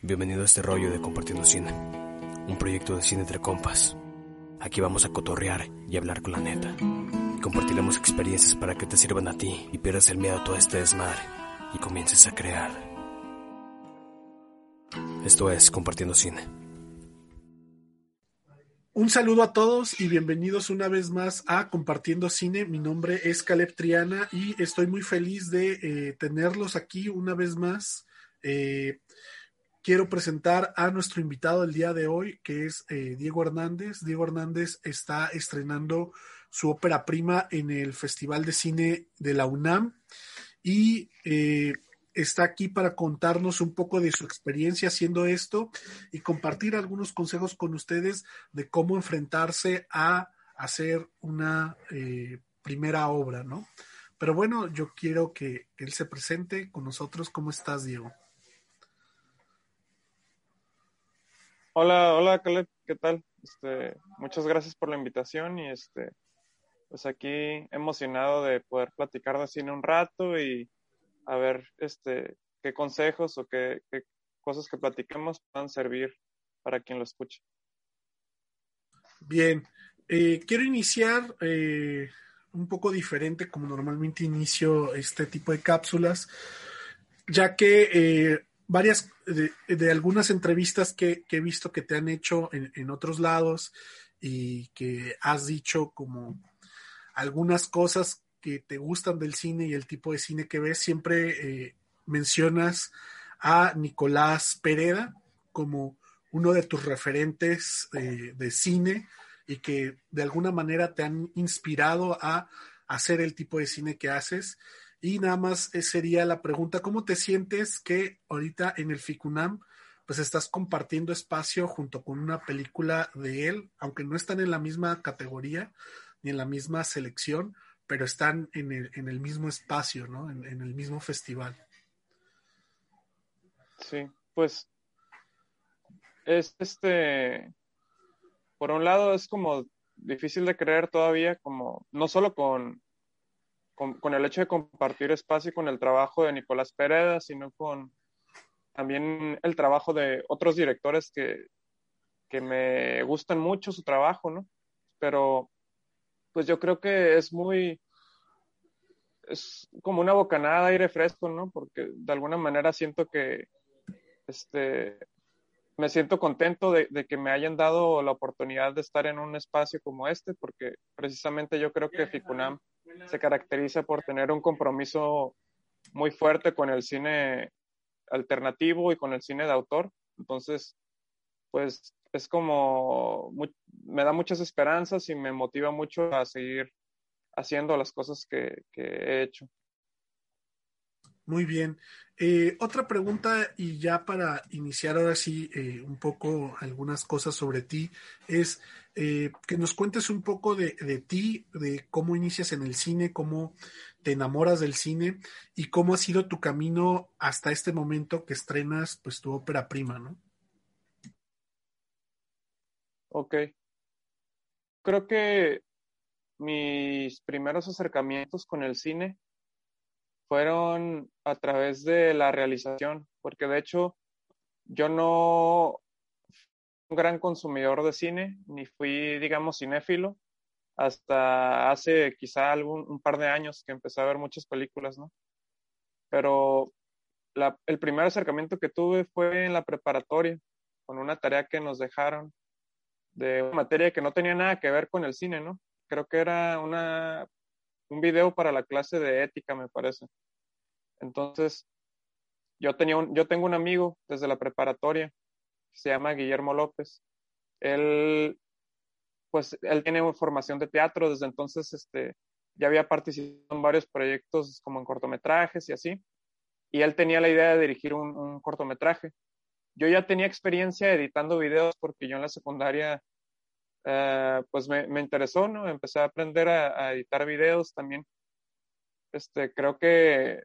Bienvenido a este rollo de Compartiendo Cine, un proyecto de cine entre compas. Aquí vamos a cotorrear y hablar con la neta. Compartiremos experiencias para que te sirvan a ti y pierdas el miedo a todo este desmadre y comiences a crear. Esto es Compartiendo Cine. Un saludo a todos y bienvenidos una vez más a Compartiendo Cine. Mi nombre es Caleb Triana y estoy muy feliz de eh, tenerlos aquí una vez más. Eh, quiero presentar a nuestro invitado del día de hoy, que es eh, Diego Hernández. Diego Hernández está estrenando su ópera prima en el Festival de Cine de la UNAM y eh, está aquí para contarnos un poco de su experiencia haciendo esto y compartir algunos consejos con ustedes de cómo enfrentarse a hacer una eh, primera obra, ¿no? Pero bueno, yo quiero que él se presente con nosotros. ¿Cómo estás, Diego? Hola, hola Caleb, ¿qué tal? Este, muchas gracias por la invitación y este, pues aquí emocionado de poder platicar de cine un rato y a ver este, qué consejos o qué, cosas que platiquemos puedan servir para quien lo escuche. Bien, eh, quiero iniciar eh, un poco diferente como normalmente inicio este tipo de cápsulas, ya que eh, varias de, de, algunas entrevistas que, que, he visto que te han hecho en, en, otros lados y que has dicho como algunas cosas que te gustan del cine y el tipo de cine que ves, siempre eh, mencionas a Nicolás Pereda como uno de tus referentes eh, de cine y que de alguna manera te han inspirado a hacer el tipo de cine que haces. Y nada más eh, sería la pregunta, ¿cómo te sientes que ahorita en el FICUNAM pues estás compartiendo espacio junto con una película de él, aunque no están en la misma categoría ni en la misma selección, pero están en el, en el mismo espacio, ¿no? En, el mismo festival. Sí, pues es este, por un lado es como difícil de creer todavía, como no solo con con, el hecho de compartir espacio con el trabajo de Nicolás Pereda, sino con también el trabajo de otros directores que, que me gustan mucho su trabajo, ¿no? Pero pues yo creo que es muy, es como una bocanada de aire fresco, ¿no? Porque de alguna manera siento que, este, me siento contento de, de, que me hayan dado la oportunidad de estar en un espacio como este, porque precisamente yo creo que FICUNAM se caracteriza por tener un compromiso muy fuerte con el cine alternativo y con el cine de autor. Entonces, pues es como, me da muchas esperanzas y me motiva mucho a seguir haciendo las cosas que, que he hecho. Muy bien. Eh, otra pregunta y ya para iniciar ahora sí eh, un poco algunas cosas sobre ti es eh, que nos cuentes un poco de, de, ti, de cómo inicias en el cine, cómo te enamoras del cine y cómo ha sido tu camino hasta este momento que estrenas pues tu ópera prima, ¿no? Ok. Creo que mis primeros acercamientos con el cine fueron a través de la realización, porque de hecho yo no fui un gran consumidor de cine, ni fui, digamos, cinéfilo, hasta hace quizá algún, un par de años que empecé a ver muchas películas, ¿no? Pero la, el primer acercamiento que tuve fue en la preparatoria, con una tarea que nos dejaron de una materia que no tenía nada que ver con el cine, ¿no? Creo que era una un video para la clase de ética, me parece. Entonces, yo, tenía yo tengo un amigo desde la preparatoria, se llama Guillermo López. Él, pues, él tiene formación de teatro, desde entonces, este, ya había participado en varios proyectos como en cortometrajes y así, y él tenía la idea de dirigir un, un cortometraje. Yo ya tenía experiencia editando videos porque yo en la secundaria Uh, pues me, me, interesó, ¿no? Empecé a aprender a, editar videos también. Este, creo que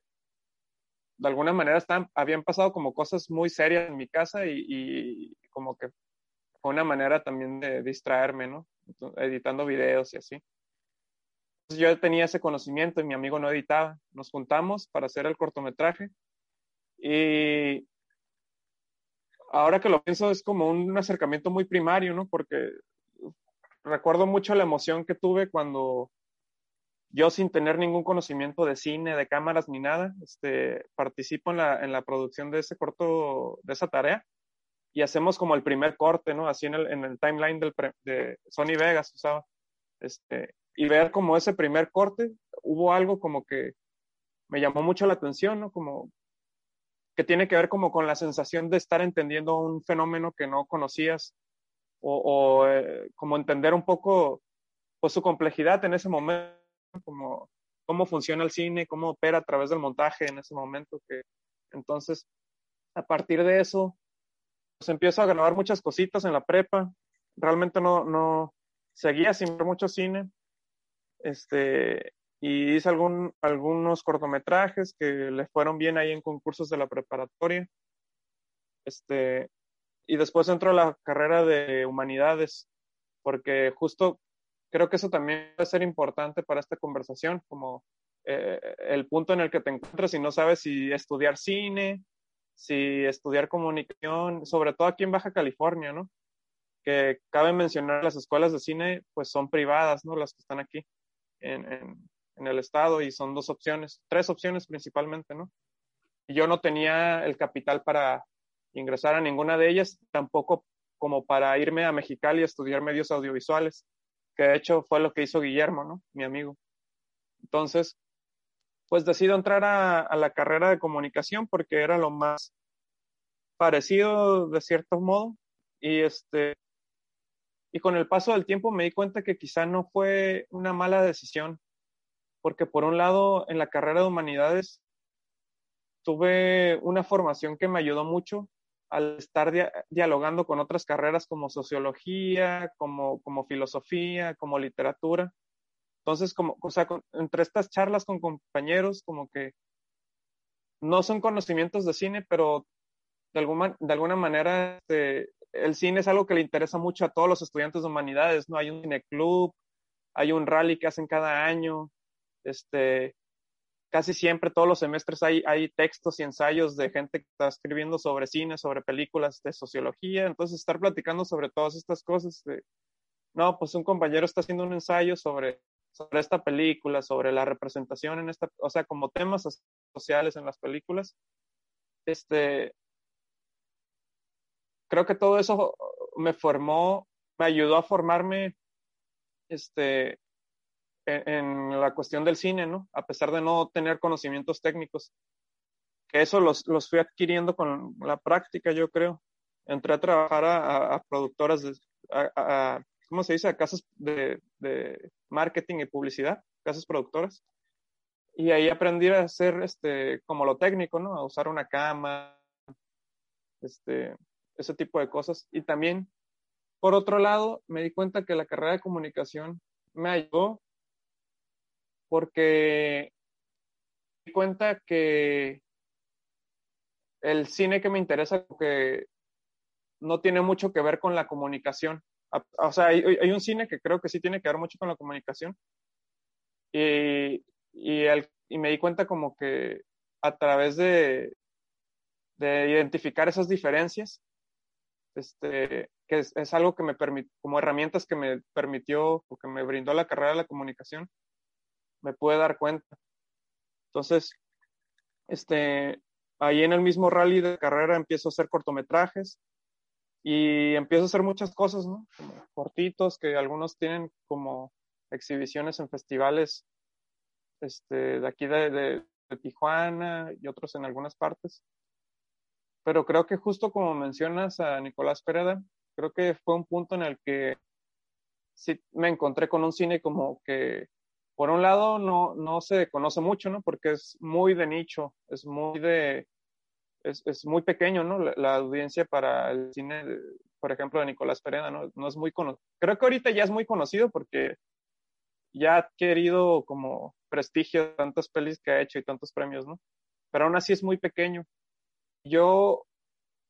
de alguna manera están, habían pasado como cosas muy serias en mi casa y, como que fue una manera también de distraerme, ¿no? Editando videos y así. Yo tenía ese conocimiento y mi amigo no editaba. Nos juntamos para hacer el cortometraje y ahora que lo pienso es como un acercamiento muy primario, ¿no? Porque recuerdo mucho la emoción que tuve cuando yo sin tener ningún conocimiento de cine, de cámaras ni nada, este, participo en la, en la producción de ese corto, de esa tarea y hacemos como el primer corte, ¿no? Así en el, en el timeline del de Sony Vegas usaba. Este, y ver como ese primer corte, hubo algo como que me llamó mucho la atención, ¿no? Como que tiene que ver como con la sensación de estar entendiendo un fenómeno que no conocías o, o eh, como entender un poco pues, su complejidad en ese momento, como cómo funciona el cine, cómo opera a través del montaje en ese momento. Que, entonces, a partir de eso, pues empiezo a grabar muchas cositas en la prepa. Realmente no, no seguía sin ver mucho cine. Este, y hice algún, algunos cortometrajes que le fueron bien ahí en concursos de la preparatoria. Este, y después entro a la carrera de humanidades, porque justo creo que eso también va a ser importante para esta conversación, como eh, el punto en el que te encuentras y no sabes si estudiar cine, si estudiar comunicación, sobre todo aquí en Baja California, ¿no? Que cabe mencionar las escuelas de cine, pues son privadas, ¿no? Las que están aquí en, en, en el estado y son dos opciones, tres opciones principalmente, ¿no? Yo no tenía el capital para ingresar a ninguna de ellas, tampoco como para irme a Mexicali a estudiar medios audiovisuales, que de hecho fue lo que hizo Guillermo, ¿no? Mi amigo. Entonces, pues decido entrar a, la carrera de comunicación porque era lo más parecido de cierto modo y este y con el paso del tiempo me di cuenta que quizá no fue una mala decisión porque por un lado en la carrera de humanidades tuve una formación que me ayudó mucho al estar dia dialogando con otras carreras como sociología, como, como filosofía, como literatura. Entonces, como, o sea, con, entre estas charlas con compañeros, como que no son conocimientos de cine, pero de alguna, de alguna manera este, el cine es algo que le interesa mucho a todos los estudiantes de humanidades, ¿no? Hay un cineclub, hay un rally que hacen cada año, este, casi siempre todos los semestres hay, hay textos y ensayos de gente que está escribiendo sobre cine, sobre películas de sociología, entonces estar platicando sobre todas estas cosas, de, no, pues un compañero está haciendo un ensayo sobre, sobre esta película, sobre la representación en esta, o sea, como temas sociales en las películas, este, creo que todo eso me formó, me ayudó a formarme, este, en, la cuestión del cine, ¿no? A pesar de no tener conocimientos técnicos. Que eso los, los fui adquiriendo con la práctica, yo creo. Entré a trabajar a, a productoras, de, a, a, ¿cómo se dice? A casas de, de, marketing y publicidad, casas productoras. Y ahí aprendí a hacer este, como lo técnico, ¿no? A usar una cama, este, ese tipo de cosas. Y también, por otro lado, me di cuenta que la carrera de comunicación me ayudó porque me di cuenta que el cine que me interesa que no tiene mucho que ver con la comunicación. O sea, hay, un cine que creo que sí tiene que ver mucho con la comunicación. Y, y me di cuenta como que a través de, de identificar esas diferencias, este, que es, es algo que me permitió, como herramientas que me permitió o que me brindó la carrera de la comunicación, me pude dar cuenta. Entonces, este, ahí en el mismo rally de carrera empiezo a hacer cortometrajes y empiezo a hacer muchas cosas, ¿no? Cortitos que algunos tienen como exhibiciones en festivales este, de aquí de, de, de Tijuana y otros en algunas partes. Pero creo que justo como mencionas a Nicolás Pereda, creo que fue un punto en el que sí me encontré con un cine como que por un lado no, no se conoce mucho, ¿no? Porque es muy de nicho, es muy de, es, es muy pequeño, ¿no? La, audiencia para el cine, por ejemplo, de Nicolás Pereda, ¿no? No es muy conocido. Creo que ahorita ya es muy conocido porque ya ha adquirido como prestigio tantas pelis que ha hecho y tantos premios, ¿no? Pero aún así es muy pequeño. Yo,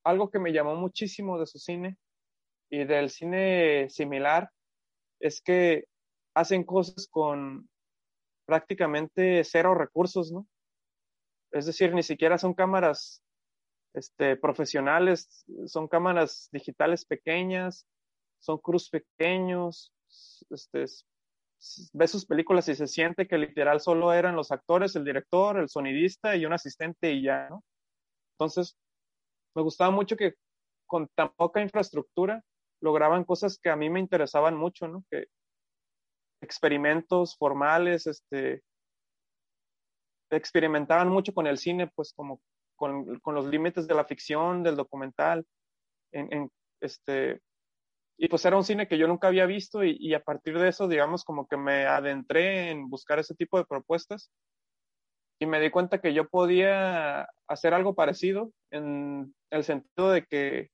algo que me llamó muchísimo de su cine y del cine similar es que hacen cosas con prácticamente cero recursos, ¿no? Es decir, ni siquiera son cámaras este, profesionales, son cámaras digitales pequeñas, son cruz pequeños, este, ves sus películas y se siente que literal solo eran los actores, el director, el sonidista y un asistente y ya, ¿no? Entonces, me gustaba mucho que con tan poca infraestructura lograban cosas que a mí me interesaban mucho, ¿no? Que experimentos formales, este, experimentaban mucho con el cine, pues como con, con los límites de la ficción, del documental, en, en, este, y pues era un cine que yo nunca había visto y, y, a partir de eso, digamos, como que me adentré en buscar ese tipo de propuestas y me di cuenta que yo podía hacer algo parecido en el sentido de que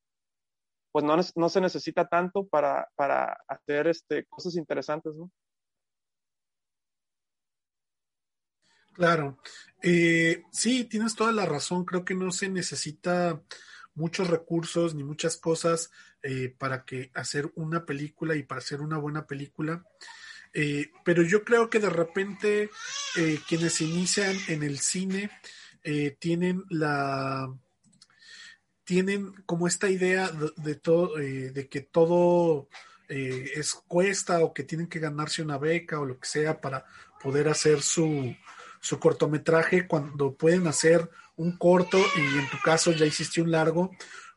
pues no, no se necesita tanto para, para hacer este, cosas interesantes, ¿no? Claro. Eh, sí, tienes toda la razón. Creo que no se necesita muchos recursos ni muchas cosas eh, para que hacer una película y para hacer una buena película. Eh, pero yo creo que de repente eh, quienes inician en el cine eh, tienen la tienen como esta idea de, todo de que todo es cuesta o que tienen que ganarse una beca o lo que sea para poder hacer su, su cortometraje cuando pueden hacer un corto y en tu caso ya hiciste un largo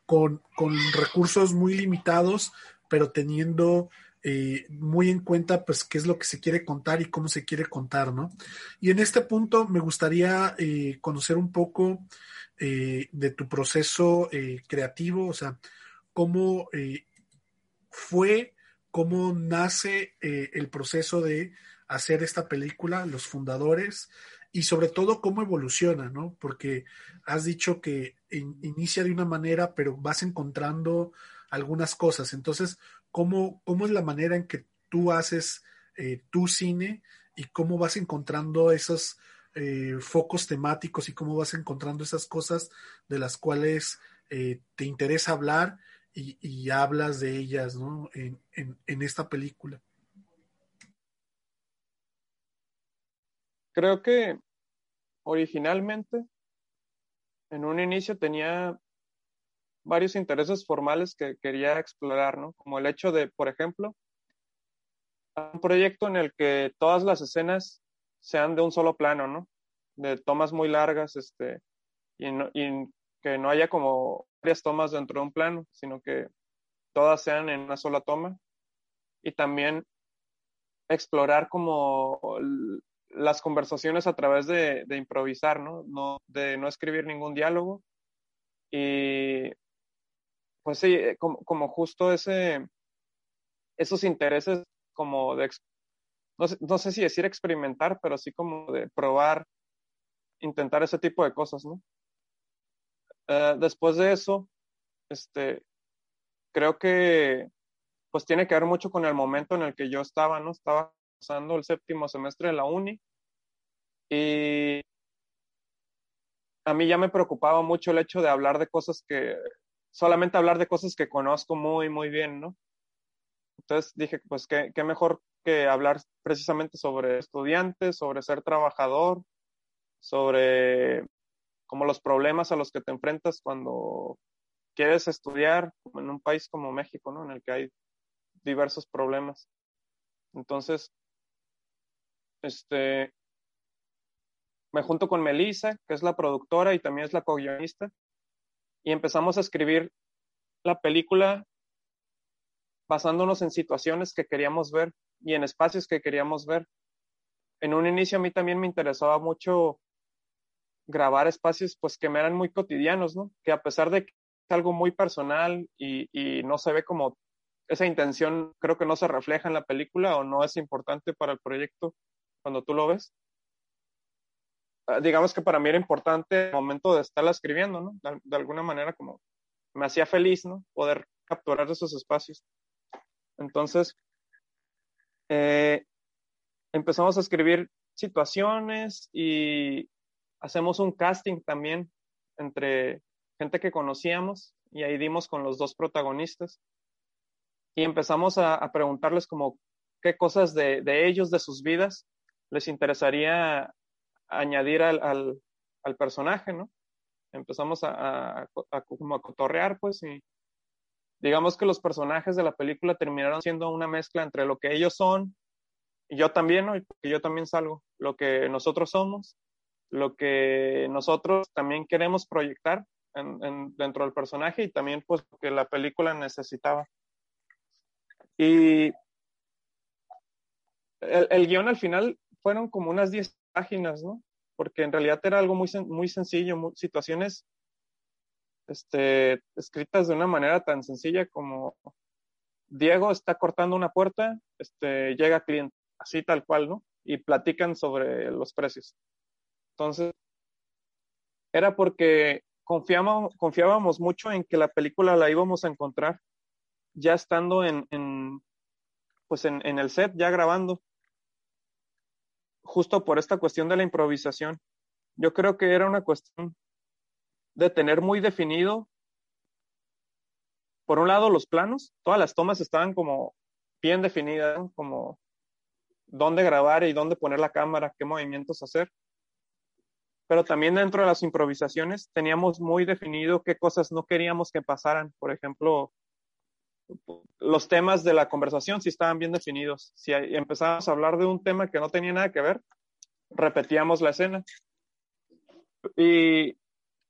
con, con recursos muy limitados, pero teniendo eh, muy en cuenta pues qué es lo que se quiere contar y cómo se quiere contar, ¿no? Y en este punto me gustaría eh, conocer un poco eh, de tu proceso eh, creativo, o sea, cómo fue, cómo nace el proceso de hacer esta película, los fundadores, y sobre todo cómo evoluciona, ¿no? Porque has dicho que in, inicia de una manera, pero vas encontrando algunas cosas. Entonces, ¿cómo, cómo es la manera en que tú haces eh, tu cine y cómo vas encontrando esos eh, focos temáticos y cómo vas encontrando esas cosas de las cuales eh, te interesa hablar y, hablas de ellas, ¿no? En, en esta película. Creo que originalmente, en un inicio tenía varios intereses formales que quería explorar, ¿no? Como el hecho de, por ejemplo, un proyecto en el que todas las escenas sean de un solo plano, ¿no? De tomas muy largas, este, y, no, y que no haya como varias tomas dentro de un plano, sino que todas sean en una sola toma. Y también explorar como las conversaciones a través de, improvisar, ¿no? De no escribir ningún diálogo. Y pues sí, como, como justo ese, esos intereses como de, no sé, no sé, si decir experimentar, pero sí como de probar, intentar ese tipo de cosas, ¿no? Uh, después de eso, este, creo que pues tiene que ver mucho con el momento en el que yo estaba, ¿no? Estaba pasando el séptimo semestre de la uni y a mí ya me preocupaba mucho el hecho de hablar de cosas que, solamente hablar de cosas que conozco muy, muy bien, ¿no? Entonces dije, pues qué, qué mejor que hablar precisamente sobre estudiantes, sobre ser trabajador, sobre como los problemas a los que te enfrentas cuando quieres estudiar en un país como México, ¿no? En el que hay diversos problemas. Entonces, este, me junto con Melissa, que es la productora y también es la co-guionista, y empezamos a escribir la película basándonos en situaciones que queríamos ver y en espacios que queríamos ver. En un inicio a mí también me interesaba mucho grabar espacios pues que me eran muy cotidianos, ¿no? Que a pesar de que es algo muy personal y, y no se ve como esa intención, creo que no se refleja en la película o no es importante para el proyecto, cuando tú lo ves. Uh, digamos que para mí era importante el momento de estarla escribiendo, ¿no? De, de, alguna manera como me hacía feliz, ¿no? Poder capturar esos espacios. Entonces, eh, empezamos a escribir situaciones y hacemos un casting también entre gente que conocíamos y ahí dimos con los dos protagonistas y empezamos a, a preguntarles como qué cosas de, de ellos, de sus vidas, les interesaría añadir al, al, personaje, ¿no? empezamos a, como a cotorrear, pues, y digamos que los personajes de la película terminaron siendo una mezcla entre lo que ellos son y yo también, ¿no? Y yo también salgo, lo que nosotros somos, lo que nosotros también queremos proyectar en, dentro del personaje y también pues lo que la película necesitaba. Y el, el guion al final fueron como unas 10 páginas, ¿no? Porque en realidad era algo muy, muy sencillo, situaciones este, escritas de una manera tan sencilla como Diego está cortando una puerta, este, llega cliente, así tal cual, ¿no? Y platican sobre los precios. Entonces, era porque confiábamos, confiábamos mucho en que la película la íbamos a encontrar ya estando en, en pues en, en, el set, ya grabando, justo por esta cuestión de la improvisación. Yo creo que era una cuestión de tener muy definido, por un lado, los planos, todas las tomas estaban como bien definidas, como dónde grabar y dónde poner la cámara, qué movimientos hacer. Pero también dentro de las improvisaciones teníamos muy definido qué cosas no queríamos que pasaran. Por ejemplo, los temas de la conversación si estaban bien definidos. Si empezábamos a hablar de un tema que no tenía nada que ver, repetíamos la escena. Y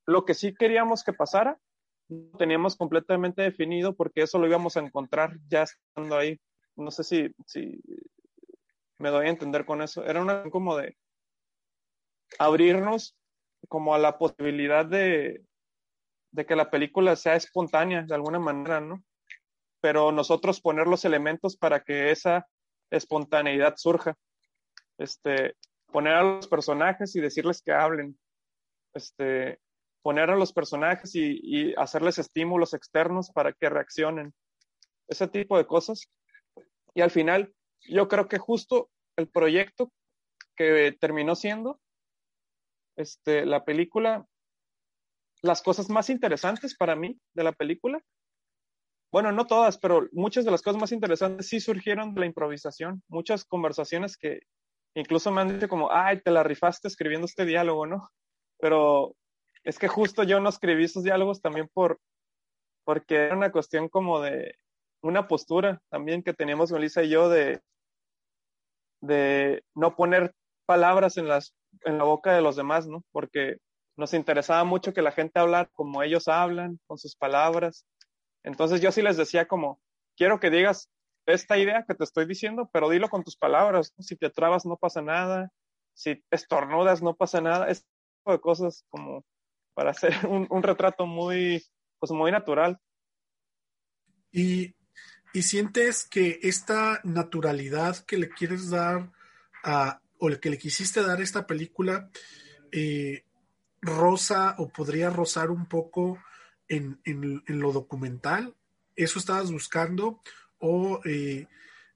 lo que sí queríamos que pasara, no teníamos completamente definido porque eso lo íbamos a encontrar ya estando ahí. No sé si, si me doy a entender con eso. Era una como de abrirnos como a la posibilidad de, de que la película sea espontánea de alguna manera, ¿no? Pero nosotros poner los elementos para que esa espontaneidad surja. Este, poner a los personajes y decirles que hablen. Este, poner a los personajes y, hacerles estímulos externos para que reaccionen. Ese tipo de cosas. Y al final, yo creo que justo el proyecto que terminó siendo este, la película, las cosas más interesantes para mí de la película, bueno, no todas, pero muchas de las cosas más interesantes sí surgieron de la improvisación. Muchas conversaciones que incluso me han dicho como, ay, te la rifaste escribiendo este diálogo, ¿no? Pero es que justo yo no escribí esos diálogos también por, porque era una cuestión como de una postura también que teníamos Melissa y yo de, de no poner palabras en, las, en la boca de los demás, ¿no? Porque nos interesaba mucho que la gente hablara como ellos hablan, con sus palabras. Entonces yo sí les decía como, quiero que digas esta idea que te estoy diciendo, pero dilo con tus palabras. Si te trabas no pasa nada, si estornudas no pasa nada, ese tipo de cosas como para hacer un, retrato muy, pues muy natural. Y, sientes que esta naturalidad que le quieres dar a, o que le quisiste dar a esta película, eh, rosa o podría rozar un poco en, lo documental? ¿Eso estabas buscando? ¿O eh,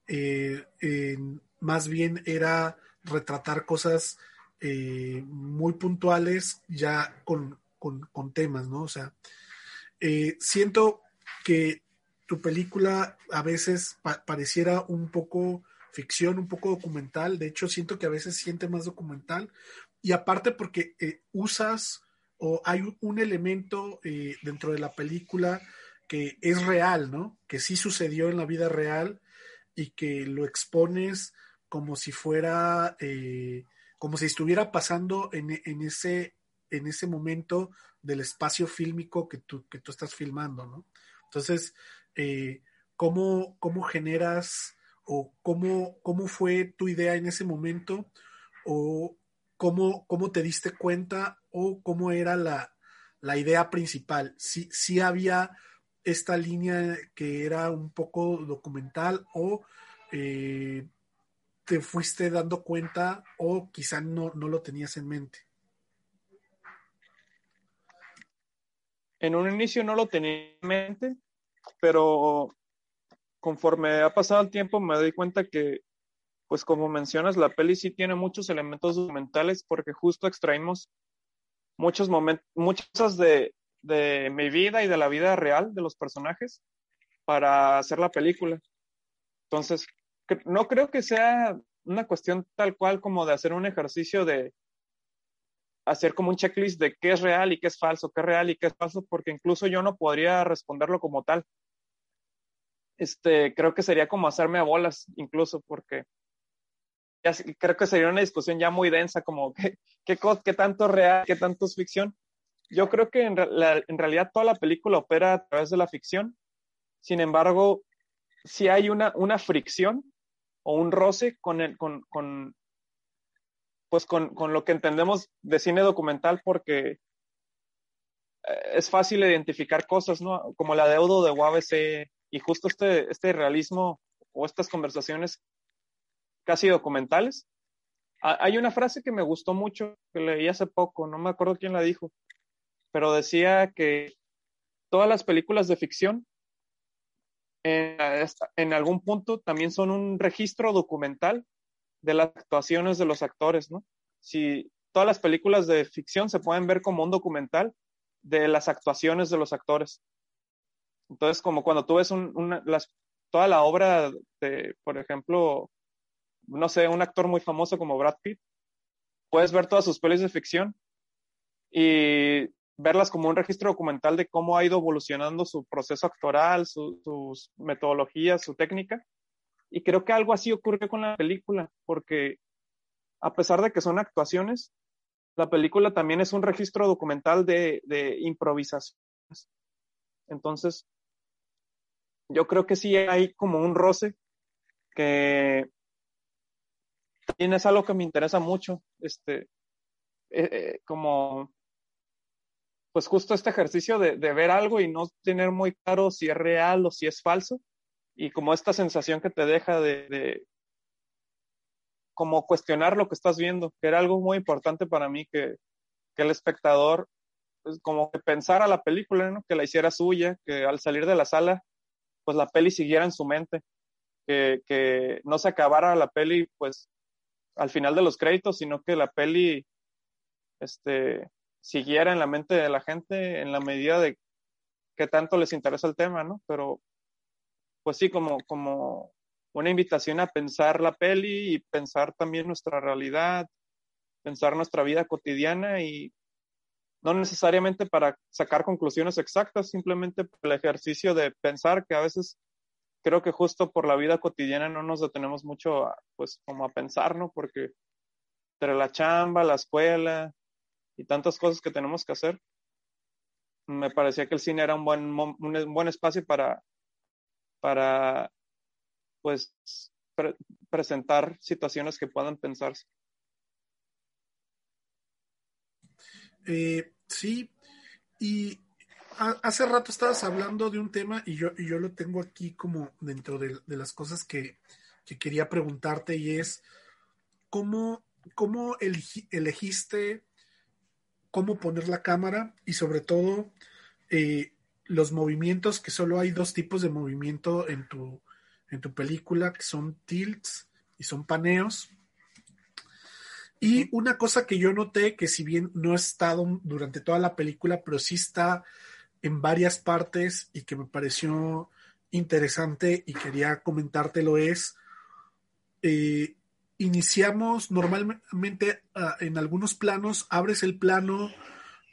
eh, más bien era retratar cosas muy puntuales ya con, con, temas, ¿no? O sea, eh, siento que tu película a veces pareciera un poco ficción, un poco documental, de hecho siento que a veces siente más documental, y aparte porque eh, usas o hay un elemento eh, dentro de la película que es real, ¿no? Que sí sucedió en la vida real y que lo expones como si fuera, como si estuviera pasando en, en, ese, en ese momento del espacio fílmico que tú, que tú estás filmando, ¿no? Entonces, eh, ¿cómo, ¿cómo, generas o cómo, cómo fue tu idea en ese momento o cómo, cómo te diste cuenta o cómo era la, la idea principal? Si, si había esta línea que era un poco documental o eh, te fuiste dando cuenta o quizá no, no lo tenías en mente. en un inicio no lo tenía en mente, pero conforme ha pasado el tiempo me doy cuenta que, pues como mencionas, la peli sí tiene muchos elementos documentales porque justo extraímos muchos momentos, muchas de, de mi vida y de la vida real de los personajes para hacer la película. Entonces, no creo que sea una cuestión tal cual como de hacer un ejercicio de hacer como un checklist de qué es real y qué es falso, qué es real y qué es falso, porque incluso yo no podría responderlo como tal. Este, creo que sería como hacerme a bolas, incluso, porque creo que sería una discusión ya muy densa, como qué, qué, qué tanto es real, qué tanto es ficción. Yo creo que en, en, realidad toda la película opera a través de la ficción. Sin embargo, si hay una, una fricción o un roce con, el, con, con, pues con, con, lo que entendemos de cine documental porque eh, es fácil identificar cosas, ¿no? Como la deuda de UABC y justo este, este realismo o estas conversaciones casi documentales. Hay una frase que me gustó mucho, que leí hace poco, no me acuerdo quién la dijo, pero decía que todas las películas de ficción en, en algún punto también son un registro documental de las actuaciones de los actores, ¿no? Si todas las películas de ficción se pueden ver como un documental de las actuaciones de los actores. Entonces, como cuando tú ves una, las, toda la obra de, por ejemplo, no sé, un actor muy famoso como Brad Pitt, puedes ver todas sus pelis de ficción y verlas como un registro documental de cómo ha ido evolucionando su proceso actoral, sus metodologías, su técnica. Y creo que algo así ocurre con la película, porque a pesar de que son actuaciones, la película también es un registro documental de, de improvisaciones. Entonces, yo creo que sí hay como un roce que también es algo que me interesa mucho, este, eh, eh, como, pues justo este ejercicio de, de, ver algo y no tener muy claro si es real o si es falso, y como esta sensación que te deja de, de como cuestionar lo que estás viendo, que era algo muy importante para mí, que, que el espectador, pues, como que pensara la película, ¿no? que la hiciera suya, que al salir de la sala, pues la peli siguiera en su mente, que, que no se acabara la peli, pues al final de los créditos, sino que la peli este, siguiera en la mente de la gente en la medida de que tanto les interesa el tema, ¿no? Pero, pues sí, como, como una invitación a pensar la peli y pensar también nuestra realidad, pensar nuestra vida cotidiana y no necesariamente para sacar conclusiones exactas, simplemente el ejercicio de pensar que a veces creo que justo por la vida cotidiana no nos detenemos mucho a, pues como a pensar, ¿no? Porque entre la chamba, la escuela y tantas cosas que tenemos que hacer, me parecía que el cine era un buen, un buen espacio para, para pues pre presentar situaciones que puedan pensarse. Eh, sí, y hace rato estabas hablando de un tema y yo, y yo lo tengo aquí como dentro de, de las cosas que, que, quería preguntarte y es cómo, cómo elegiste cómo poner la cámara y sobre todo eh, los movimientos, que solo hay dos tipos de movimiento en tu, en tu película, que son tilts y son paneos. Y una cosa que yo noté, que si bien no ha estado durante toda la película, pero sí está en varias partes y que me pareció interesante y quería comentártelo es, eh, iniciamos normalmente uh, en algunos planos, abres el plano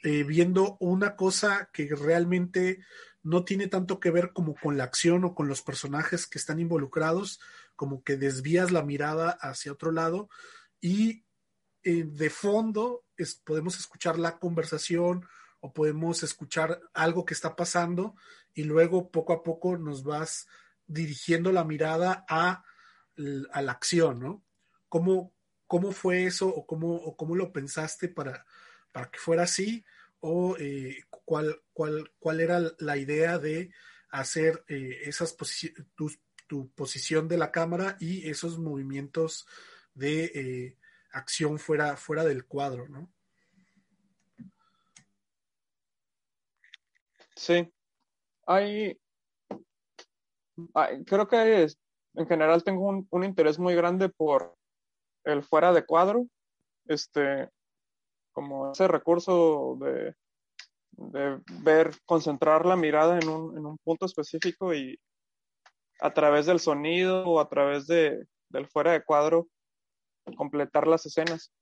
eh, viendo una cosa que realmente no tiene tanto que ver como con la acción o con los personajes que están involucrados, como que desvías la mirada hacia otro lado y eh, de fondo podemos escuchar la conversación o podemos escuchar algo que está pasando y luego poco a poco nos vas dirigiendo la mirada a, a la acción, ¿no? ¿Cómo, ¿Cómo, fue eso o cómo, cómo lo pensaste para, para que fuera así? ¿O eh, cuál, cuál, cuál era la idea de hacer eh, esas tu, tu, posición de la cámara y esos movimientos de eh, acción fuera, fuera del cuadro, ¿no? Sí, hay, creo que es, en general tengo un, un, interés muy grande por el fuera de cuadro, este, como ese recurso de, de ver, concentrar la mirada en un, en un punto específico y a través del sonido o a través de, del fuera de cuadro completar las escenas.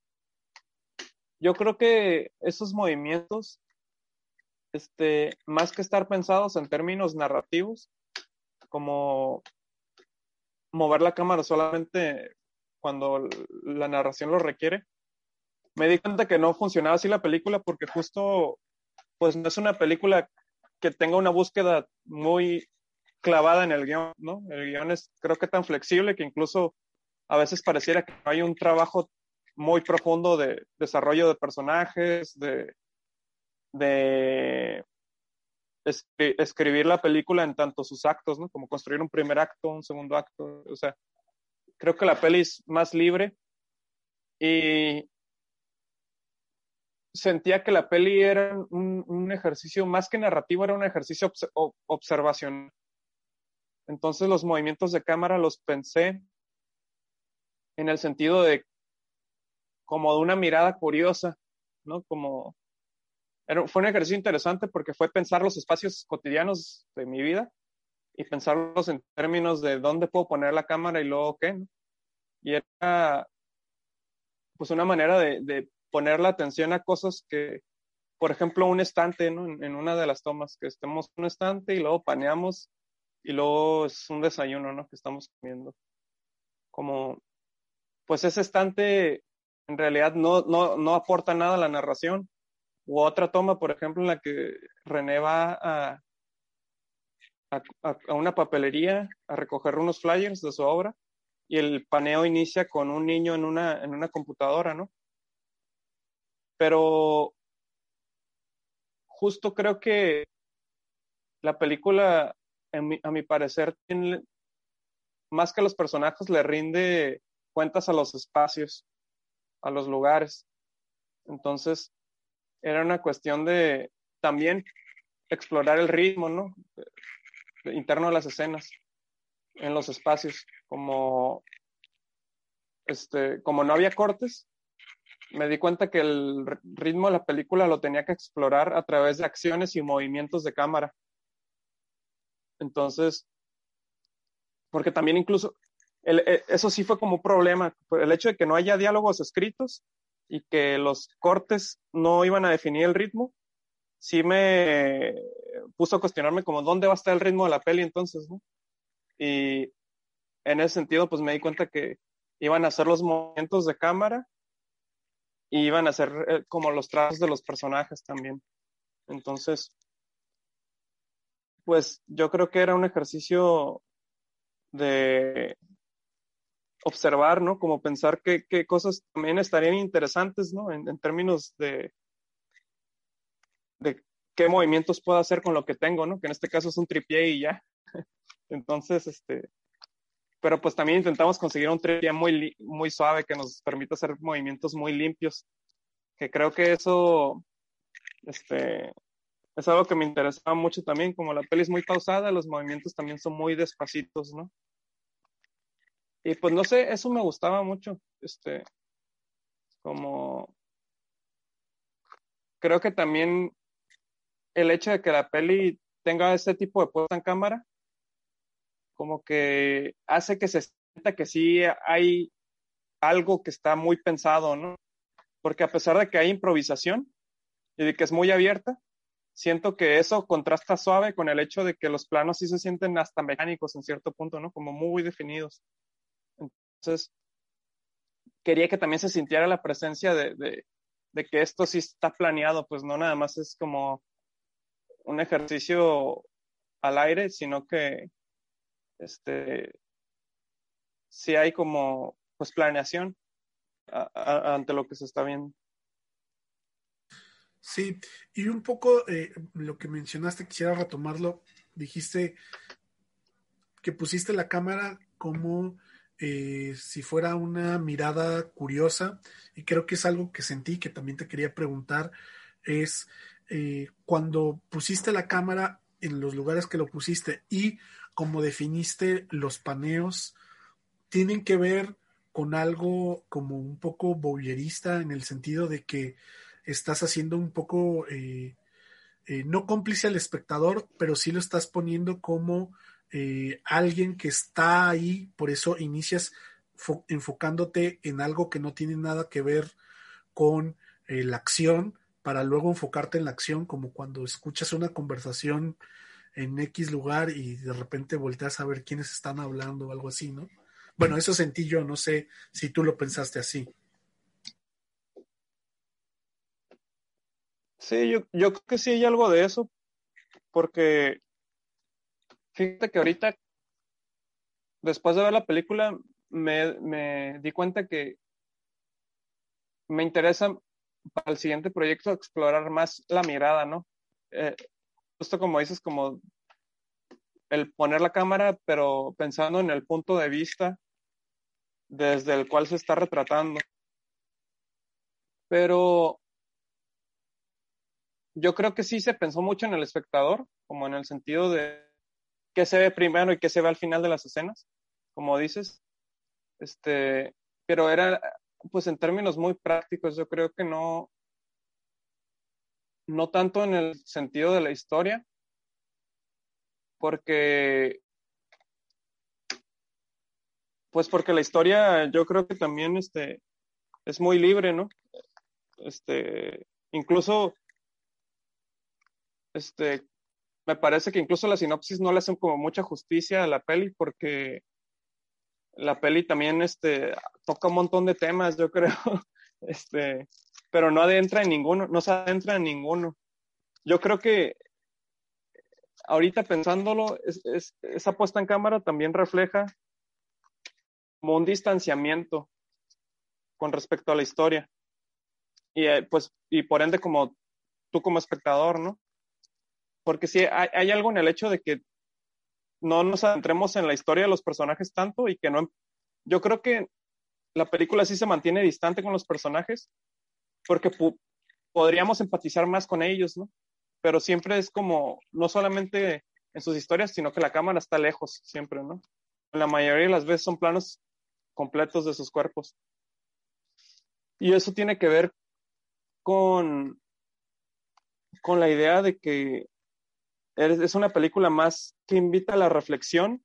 yo creo que esos movimientos, este, más que estar pensados en términos narrativos, como mover la cámara solamente cuando la narración lo requiere, me di cuenta que no funcionaba así la película porque justo, pues no es una película que tenga una búsqueda muy clavada en el guion, ¿no? El guion es creo que tan flexible que incluso a veces pareciera que no hay un trabajo muy profundo de desarrollo de personajes, de, de escribir la película en tanto sus actos, ¿no? Como construir un primer acto, un segundo acto, o sea, creo que la peli es más libre y sentía que la peli era un, ejercicio más que narrativo, era un ejercicio observacional. Entonces los movimientos de cámara los pensé en el sentido de como de una mirada curiosa, ¿no? Como fue un ejercicio interesante porque fue pensar los espacios cotidianos de mi vida y pensarlos en términos de dónde puedo poner la cámara y luego qué, ¿no? Y era pues una manera de, poner la atención a cosas que, por ejemplo, un estante, ¿no? En, una de las tomas, que estemos en un estante y luego paneamos y luego es un desayuno, ¿no? Que estamos comiendo. Como, pues ese estante en realidad no, no, no aporta nada a la narración. U otra toma, por ejemplo, en la que René va a, a, una papelería a recoger unos flyers de su obra y el paneo inicia con un niño en una, en una computadora, ¿no? Pero justo creo que la película, a mi parecer, tiene, más que a los personajes, le rinde cuentas a los espacios a los lugares. Entonces, era una cuestión de también explorar el ritmo, ¿no? Interno de las escenas, en los espacios, como, este, como no había cortes, me di cuenta que el ritmo de la película lo tenía que explorar a través de acciones y movimientos de cámara. Entonces, porque también incluso eh, eso sí fue como un problema, el hecho de que no haya diálogos escritos y que los cortes no iban a definir el ritmo, sí me puso a cuestionarme como dónde va a estar el ritmo de la peli entonces, ¿no? Y en ese sentido, pues me di cuenta que iban a hacer los movimientos de cámara y iban a hacer eh, como los trazos de los personajes también. Entonces, pues yo creo que era un ejercicio de observar, ¿no? Como pensar qué, qué cosas también estarían interesantes, ¿no? En, en, términos de, de qué movimientos puedo hacer con lo que tengo, ¿no? Que en este caso es un tripié y ya. Entonces, este, pero pues también intentamos conseguir un tripié muy, muy suave que nos permita hacer movimientos muy limpios, que creo que eso, este, es algo que me interesaba mucho también, como la peli es muy pausada, los movimientos también son muy despacitos, ¿no? Y pues no sé, eso me gustaba mucho. Este, como creo que también el hecho de que la peli tenga ese tipo de puesta en cámara, como que hace que se sienta que sí hay algo que está muy pensado, ¿no? Porque a pesar de que hay improvisación y de que es muy abierta, siento que eso contrasta suave con el hecho de que los planos sí se sienten hasta mecánicos en cierto punto, ¿no? Como muy definidos. Entonces, quería que también se sintiera la presencia de, que esto sí está planeado, pues no nada más es como un ejercicio al aire, sino que este sí hay como pues planeación ante lo que se está viendo. Sí, y un poco eh, lo que mencionaste, quisiera retomarlo, dijiste que pusiste la cámara como eh, si fuera una mirada curiosa, y creo que es algo que sentí que también te quería preguntar, es eh, cuando pusiste la cámara en los lugares que lo pusiste y como definiste los paneos, tienen que ver con algo como un poco boyerista en el sentido de que estás haciendo un poco, eh, no cómplice al espectador, pero sí lo estás poniendo como eh, alguien que está ahí, por eso inicias enfocándote en algo que no tiene nada que ver con eh, la acción para luego enfocarte en la acción, como cuando escuchas una conversación en X lugar y de repente volteas a ver quiénes están hablando o algo así, ¿no? Bueno, eso sentí yo, no sé si tú lo pensaste así. Sí, yo, yo creo que sí hay algo de eso, porque fíjate que ahorita, después de ver la película, me, me di cuenta que me interesa para el siguiente proyecto explorar más la mirada, ¿no? Eh, justo como dices, como el poner la cámara, pero pensando en el punto de vista desde el cual se está retratando. Pero yo creo que sí se pensó mucho en el espectador, como en el sentido de qué se ve primero y qué se ve al final de las escenas, como dices. Este, pero era, pues en términos muy prácticos, yo creo que no, no tanto en el sentido de la historia, porque pues porque la historia yo creo que también este es muy libre, ¿no? Este, incluso este me parece que incluso la sinopsis no le hacen como mucha justicia a la peli porque la peli también este toca un montón de temas, yo creo. Este, pero no adentra en ninguno, no se adentra en ninguno. Yo creo que ahorita pensándolo, esa puesta en cámara también refleja como un distanciamiento con respecto a la historia. Y eh, pues, y por ende como tú como espectador, ¿no? Porque sí, hay, algo en el hecho de que no nos adentremos en la historia de los personajes tanto y que no, yo creo que la película sí se mantiene distante con los personajes porque podríamos empatizar más con ellos, ¿no? Pero siempre es como, no solamente en sus historias, sino que la cámara está lejos siempre, ¿no? La mayoría de las veces son planos completos de sus cuerpos. Y eso tiene que ver con, con la idea de que es una película más que invita a la reflexión,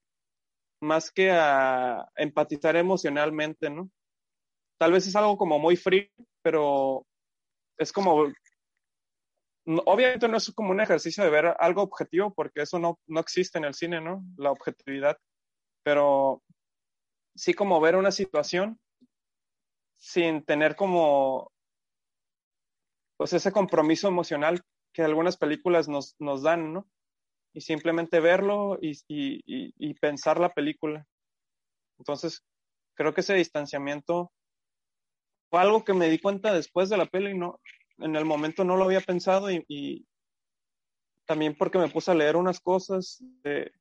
más que a empatizar emocionalmente, ¿no? Tal vez es algo como muy frío, pero es como, obviamente no es como un ejercicio de ver algo objetivo, porque eso no, no existe en el cine, ¿no? La objetividad, pero sí como ver una situación sin tener como pues ese compromiso emocional que algunas películas nos, nos dan, ¿no? Y simplemente verlo y, y, y, pensar la película. Entonces, creo que ese distanciamiento fue algo que me di cuenta después de la peli, no, en el momento no lo había pensado y, también porque me puse a leer unas cosas de,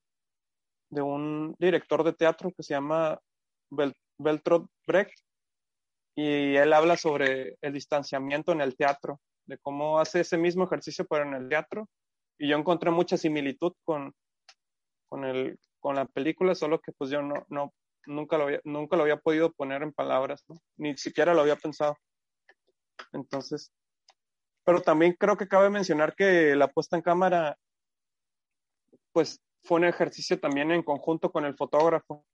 un director de teatro que se llama Beltrot Brecht y él habla sobre el distanciamiento en el teatro, de cómo hace ese mismo ejercicio pero en el teatro y yo encontré mucha similitud con, con, el, con la película, solo que pues yo no, no, nunca, lo había, nunca lo había podido poner en palabras, ni siquiera lo había pensado. Entonces, pero también creo que cabe mencionar que la puesta en cámara, pues fue un ejercicio también en conjunto con el fotógrafo,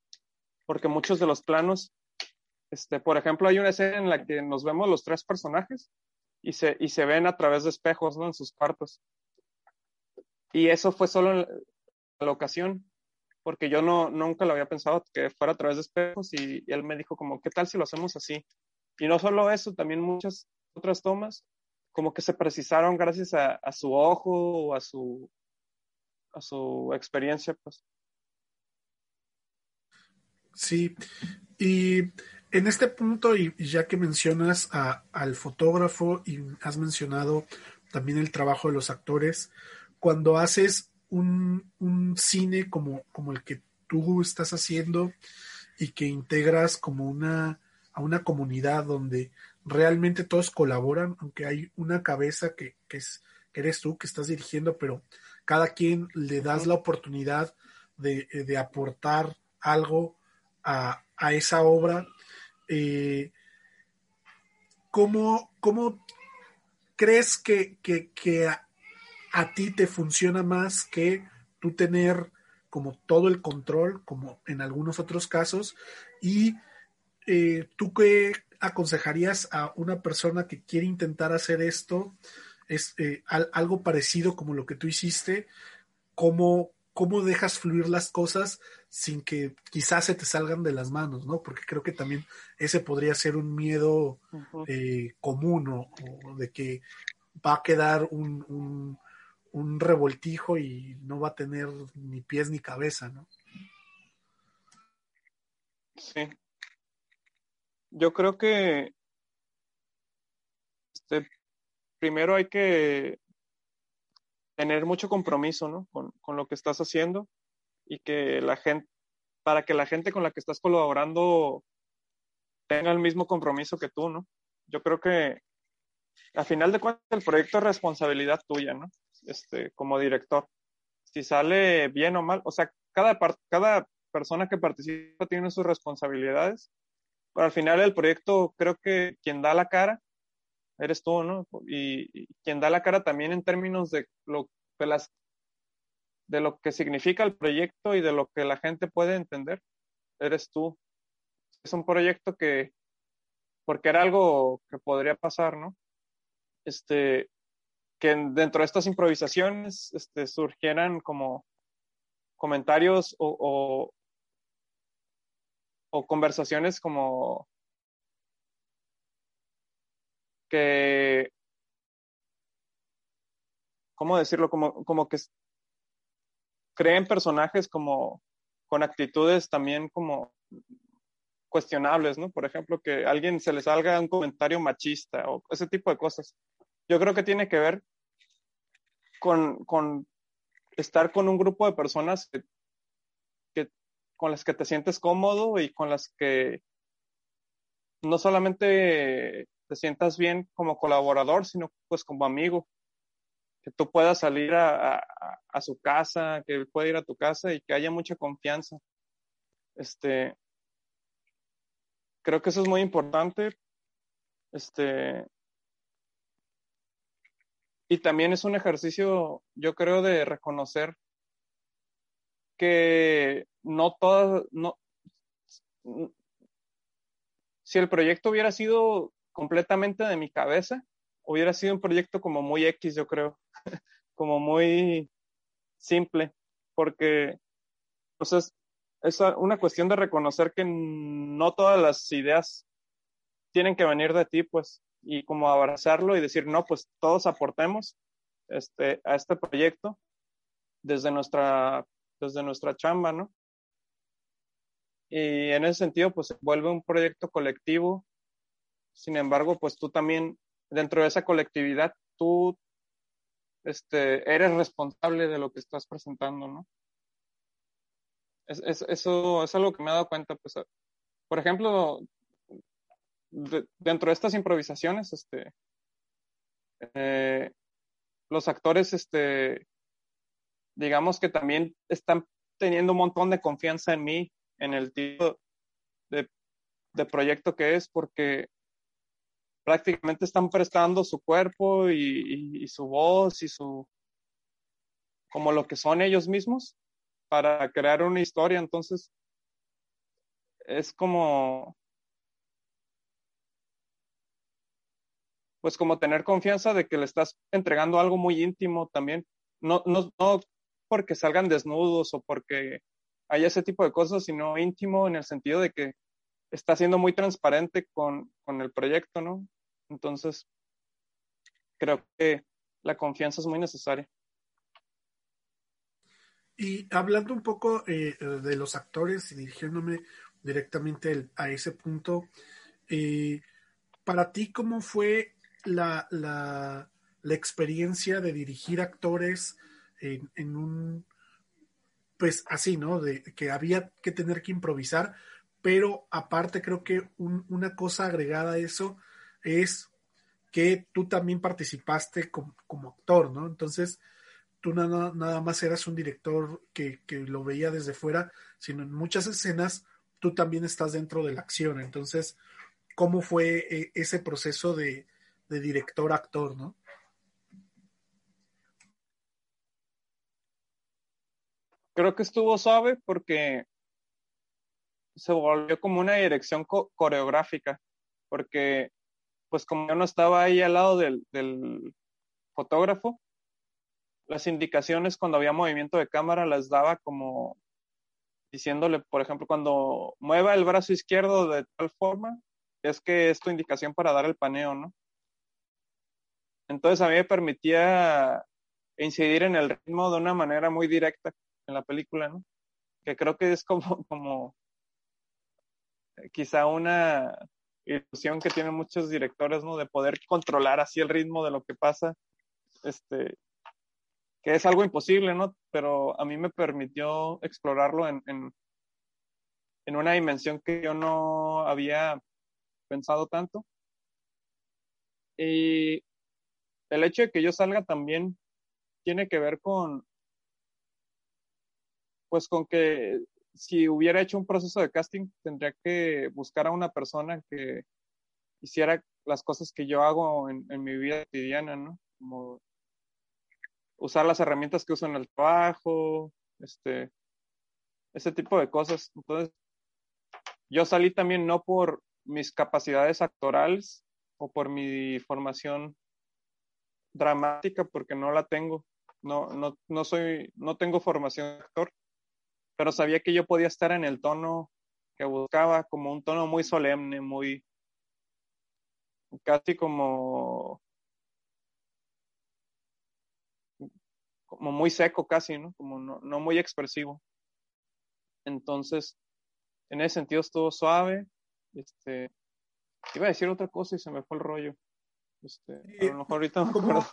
porque muchos de los planos, este, por ejemplo, hay una escena en la que nos vemos los tres personajes y se, y se ven a través de espejos, ¿no? En sus cuartos. Y eso fue solo en la ocasión, porque yo no, nunca lo había pensado que fuera a través de espejos y, él me dijo como, ¿qué tal si lo hacemos así? Y no solo eso, también muchas otras tomas como que se precisaron gracias a, a su ojo o a su, a su experiencia, pues. Sí, y en este punto, y ya que mencionas al fotógrafo y has mencionado también el trabajo de los actores, cuando haces un, cine como, como el que tú estás haciendo y que integras como una a una comunidad donde realmente todos colaboran, aunque hay una cabeza que, es, que eres tú que estás dirigiendo, pero cada quien le das la oportunidad de, de aportar algo a, a esa obra, eh, ¿cómo, crees que, que, a, ti te funciona más que tú tener como todo el control, como en algunos otros casos, y eh, tú qué aconsejarías a una persona que quiere intentar hacer esto? Es eh, algo parecido como lo que tú hiciste. ¿Cómo, ¿Cómo dejas fluir las cosas sin que quizás se te salgan de las manos, ¿no? Porque creo que también ese podría ser un miedo eh, común o, de que va a quedar un, un revoltijo y no va a tener ni pies ni cabeza, ¿no? Sí. Yo creo que este, primero hay que tener mucho compromiso ¿no? con, con, lo que estás haciendo y que la gente, para que la gente con la que estás colaborando tenga el mismo compromiso que tú, ¿no? Yo creo que a final de cuentas el proyecto es responsabilidad tuya, ¿no? Este, como director. Si sale bien o mal, o sea, cada, cada persona que participa tiene sus responsabilidades, pero al final el proyecto creo que quien da la cara eres tú, ¿no? Y, quien da la cara también en términos de lo, de lo que significa el proyecto y de lo que la gente puede entender, eres tú. Es un proyecto que, porque era algo que podría pasar, ¿no? Este, que dentro de estas improvisaciones este, surgieran como comentarios o, conversaciones como que, ¿cómo decirlo? Como, como que creen personajes como con actitudes también como cuestionables, ¿no? Por ejemplo, que a alguien se le salga un comentario machista o ese tipo de cosas. Yo creo que tiene que ver con, con estar con un grupo de personas que, con las que te sientes cómodo y con las que no solamente te sientas bien como colaborador, sino pues como amigo. Que tú puedas salir a, a, su casa, que él pueda ir a tu casa y que haya mucha confianza. Este, creo que eso es muy importante. Este, y también es un ejercicio, yo creo, de reconocer que no todas, no, si el proyecto hubiera sido completamente de mi cabeza, hubiera sido un proyecto como muy X, yo creo, como muy simple, porque pues es, es una cuestión de reconocer que no todas las ideas tienen que venir de ti, pues, y como abrazarlo y decir, no, pues todos aportemos este, a este proyecto desde nuestra desde nuestra chamba, ¿no? Y en ese sentido, pues se vuelve un proyecto colectivo. Sin embargo, pues tú también, dentro de esa colectividad, tú este, eres responsable de lo que estás presentando, ¿no? Es, eso es algo que me he dado cuenta, pues, por ejemplo, dentro de estas improvisaciones, este, eh, los actores, este, digamos que también están teniendo un montón de confianza en mí, en el tipo de, proyecto que es, porque prácticamente están prestando su cuerpo y, su voz y su como lo que son ellos mismos para crear una historia. Entonces, es como pues como tener confianza de que le estás entregando algo muy íntimo también. No, no, no porque salgan desnudos o porque haya ese tipo de cosas, sino íntimo en el sentido de que está siendo muy transparente con, el proyecto, ¿no? Entonces, creo que la confianza es muy necesaria. Y hablando un poco eh, de los actores y dirigiéndome directamente a ese punto, eh, para ti, ¿cómo fue la, la, experiencia de dirigir actores en, un, pues así, ¿no? De que había que tener que improvisar, pero aparte creo que una cosa agregada a eso es que tú también participaste como, actor, ¿no? Entonces, tú nada, nada más eras un director que, lo veía desde fuera, sino en muchas escenas tú también estás dentro de la acción. Entonces, ¿cómo fue eh, ese proceso de, de director-actor, ¿no? creo que estuvo suave porque se volvió como una dirección coreográfica. porque pues como yo no estaba ahí al lado del, del fotógrafo, las indicaciones cuando había movimiento de cámara las daba como diciéndole, por ejemplo, cuando mueva el brazo izquierdo de tal forma, es que es tu indicación para dar el paneo, ¿no? Entonces a mí me permitía incidir en el ritmo de una manera muy directa en la película, ¿no? Que creo que es como, como quizá una ilusión que tienen muchos directores, ¿no? De poder controlar así el ritmo de lo que pasa, este, que es algo imposible, ¿no? Pero a mí me permitió explorarlo en, en, en una dimensión que yo no había pensado tanto. Y el hecho de que yo salga también tiene que ver con, pues con que si hubiera hecho un proceso de casting, tendría que buscar a una persona que hiciera las cosas que yo hago en, mi vida cotidiana, ¿no? Como usar las herramientas que uso en el trabajo, este, ese tipo de cosas. Entonces, yo salí también no por mis capacidades actorales o por mi formación dramática, porque no la tengo. No, no, no soy, no tengo formación de actor, pero sabía que yo podía estar en el tono que buscaba, como un tono muy solemne, muy, casi como como muy seco casi, ¿no? Como no, no muy expresivo. Entonces, en ese sentido estuvo suave. Este, iba a decir otra cosa y se me fue el rollo. Este, a lo mejor ahorita ¿Cómo,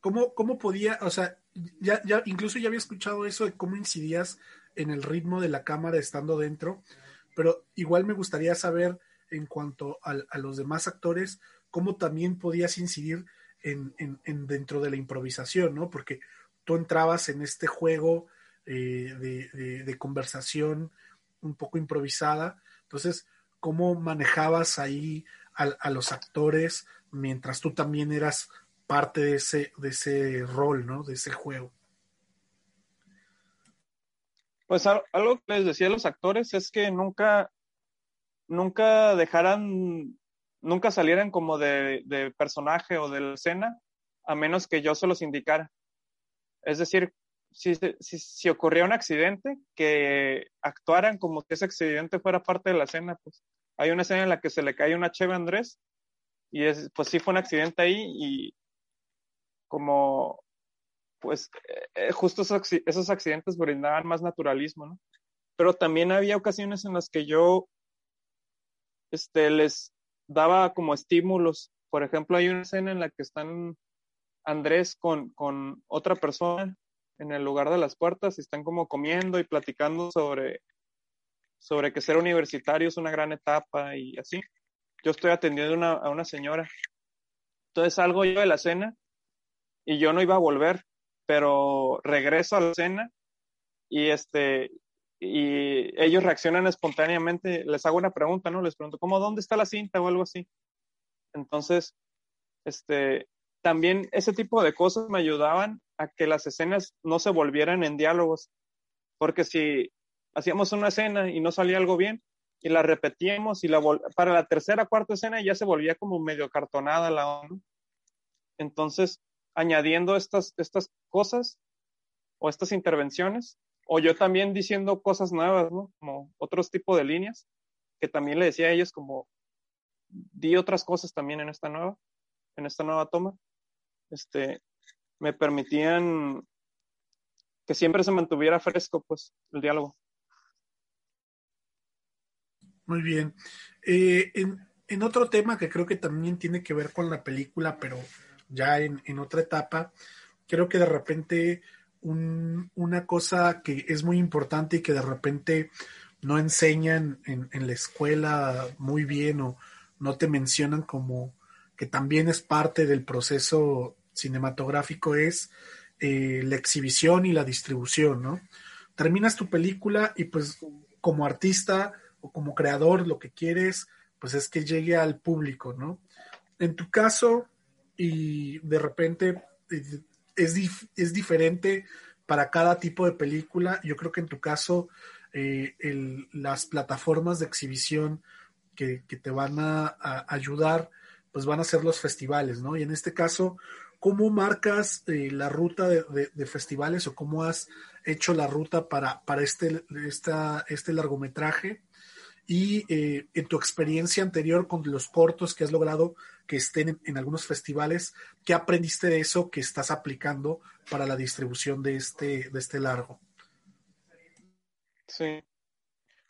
¿cómo, ¿Cómo podía, o sea, ya, ya, incluso ya había escuchado eso de cómo incidías en el ritmo de la cámara estando dentro, pero igual me gustaría saber en cuanto a, a los demás actores, cómo también podías incidir en, en, en, dentro de la improvisación, ¿no? Porque tú entrabas en este juego eh, de, de, de, conversación un poco improvisada. Entonces, ¿cómo manejabas ahí a, a, los actores mientras tú también eras parte de ese, de ese rol, ¿no? De ese juego. Pues algo que les decía a los actores es que nunca, nunca dejaran, nunca salieran como de, de personaje o de la escena, a menos que yo se los indicara. Es decir, si, si, si, ocurría un accidente, que actuaran como que ese accidente fuera parte de la escena. Pues hay una escena en la que se le cae una cheve a Andrés y es, pues sí fue un accidente ahí y como pues eh, justo esos, esos accidentes brindaban más naturalismo, ¿no? Pero también había ocasiones en las que yo este, les daba como estímulos. Por ejemplo, hay una escena en la que están Andrés con, con otra persona en el lugar de las puertas y están como comiendo y platicando sobre, sobre que ser universitario es una gran etapa y así. Yo estoy atendiendo a una señora. Entonces salgo yo de la cena y yo no iba a volver, pero regreso a la cena y este y ellos reaccionan espontáneamente, les hago una pregunta, ¿no? Les pregunto, ¿cómo dónde está la cinta o algo así? Entonces, este, también ese tipo de cosas me ayudaban a que las escenas no se volvieran en diálogos, porque si hacíamos una escena y no salía algo bien y la repetíamos y la para la tercera cuarta escena ya se volvía como medio cartonada la onda. Entonces, añadiendo estas estas cosas o estas intervenciones o yo también diciendo cosas nuevas, ¿no? Como otros tipos de líneas que también le decía a ellos como di otras cosas también en esta nueva en esta nueva toma este, me permitían que siempre se mantuviera fresco, pues, el diálogo. Muy bien. Eh, en, en, otro tema que creo que también tiene que ver con la película, pero ya en, en otra etapa, creo que de repente un, una cosa que es muy importante y que de repente no enseñan en, la escuela muy bien o no te mencionan como que también es parte del proceso cinematográfico es eh, la exhibición y la distribución, ¿no? Terminas tu película y pues como artista o como creador lo que quieres pues es que llegue al público, ¿no? En tu caso y de repente eh, es, es diferente para cada tipo de película. Yo creo que en tu caso eh, el, las plataformas de exhibición que, te van a, ayudar, pues van a ser los festivales, ¿no? Y en este caso, ¿cómo marcas eh, la ruta de, festivales o cómo has hecho la ruta para, para este, esta, este largometraje? Y eh, en tu experiencia anterior con los cortos que has logrado que estén en, algunos festivales, ¿qué aprendiste de eso que estás aplicando para la distribución de este, de este largo? Sí,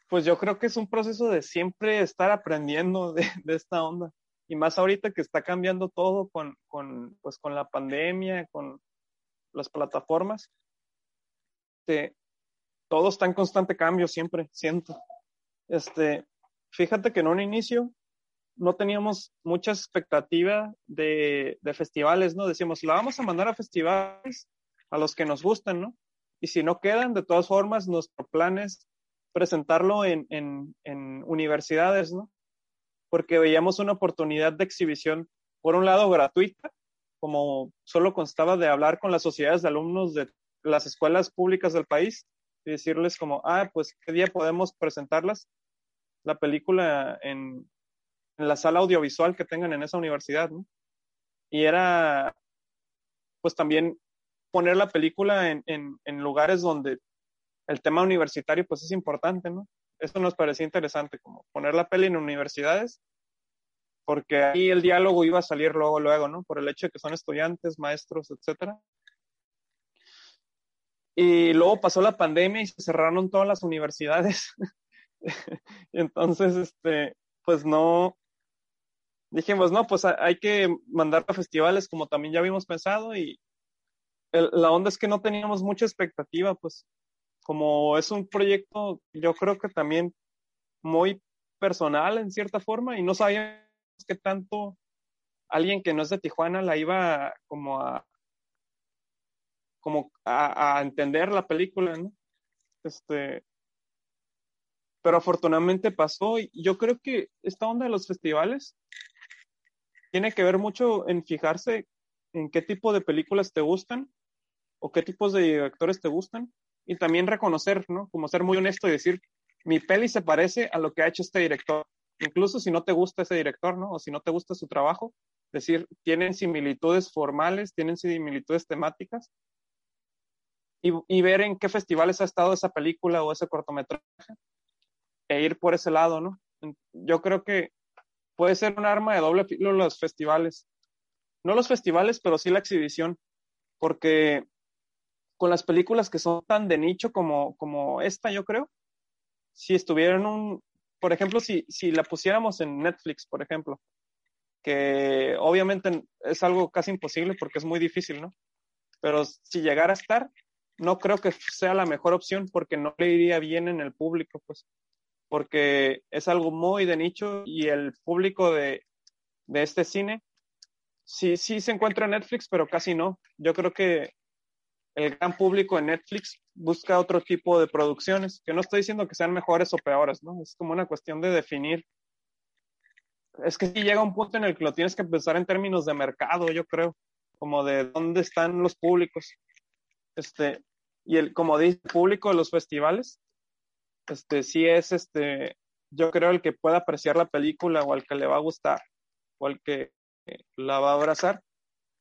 pues yo creo que es un proceso de siempre estar aprendiendo de, esta onda. Y más ahorita que está cambiando todo con, con, pues con la pandemia, con las plataformas. Este, todo está en constante cambio siempre, siento. Este, fíjate que en un inicio no teníamos mucha expectativa de, de, festivales, ¿no? Decíamos, la vamos a mandar a festivales a los que nos gustan, ¿no? Y si no quedan, de todas formas, nuestro plan es presentarlo en, en, en universidades, ¿no? Porque veíamos una oportunidad de exhibición, por un lado, gratuita, como solo constaba de hablar con las sociedades de alumnos de las escuelas públicas del país y decirles como, ah, pues, ¿qué día podemos presentarlas? La película en, la sala audiovisual que tengan en esa universidad, ¿no? Y era, pues también poner la película en, en, en, lugares donde el tema universitario, pues es importante, ¿no? Eso nos parecía interesante, como poner la peli en universidades, porque ahí el diálogo iba a salir luego, luego, ¿no? Por el hecho de que son estudiantes, maestros, etcétera. Y luego pasó la pandemia y se cerraron todas las universidades. Entonces, este, pues no, dijimos, no, pues hay que mandar a festivales como también ya habíamos pensado y la onda es que no teníamos mucha expectativa, pues como es un proyecto, yo creo que también muy personal en cierta forma y no sabíamos qué tanto alguien que no es de Tijuana la iba como a como a, a entender la película, ¿no? Este, pero afortunadamente pasó y yo creo que esta onda de los festivales tiene que ver mucho en fijarse en qué tipo de películas te gustan o qué tipos de directores te gustan y también reconocer, ¿no? Como ser muy honesto y decir, mi peli se parece a lo que ha hecho este director. Incluso si no te gusta ese director, ¿no? O si no te gusta su trabajo, decir, tienen similitudes formales, tienen similitudes temáticas y, y ver en qué festivales ha estado esa película o ese cortometraje e ir por ese lado, ¿no? Yo creo que puede ser un arma de doble filo los festivales. No los festivales, pero sí la exhibición, porque con las películas que son tan de nicho como, como esta, yo creo, si estuvieran un, por ejemplo, si, si la pusiéramos en Netflix, por ejemplo, que obviamente es algo casi imposible porque es muy difícil, ¿no? Pero si llegara a estar, no creo que sea la mejor opción porque no le iría bien en el público, pues porque es algo muy de nicho y el público de, de este cine sí, sí se encuentra en Netflix, pero casi no. Yo creo que el gran público en Netflix busca otro tipo de producciones, que no estoy diciendo que sean mejores o peores, ¿no? Es como una cuestión de definir. Es que si llega un punto en el que lo tienes que pensar en términos de mercado, yo creo, como de dónde están los públicos. Este, y el, como dice público de los festivales, este, sí es, este, yo creo, el que pueda apreciar la película o al que le va a gustar o al que la va a abrazar.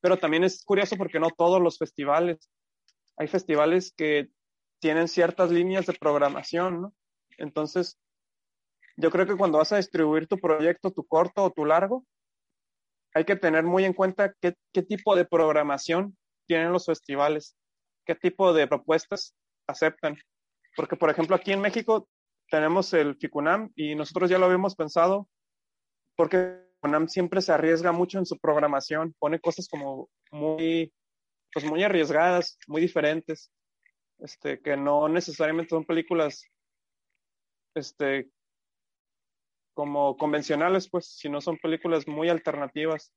Pero también es curioso porque no todos los festivales, hay festivales que tienen ciertas líneas de programación, ¿no? Entonces, yo creo que cuando vas a distribuir tu proyecto, tu corto o tu largo, hay que tener muy en cuenta qué, qué tipo de programación tienen los festivales, qué tipo de propuestas aceptan. Porque, por ejemplo, aquí en México tenemos el FICUNAM y nosotros ya lo habíamos pensado porque FICUNAM siempre se arriesga mucho en su programación, pone cosas como muy, pues muy arriesgadas, muy diferentes, este, que no necesariamente son películas, este, como convencionales, pues, sino son películas muy alternativas.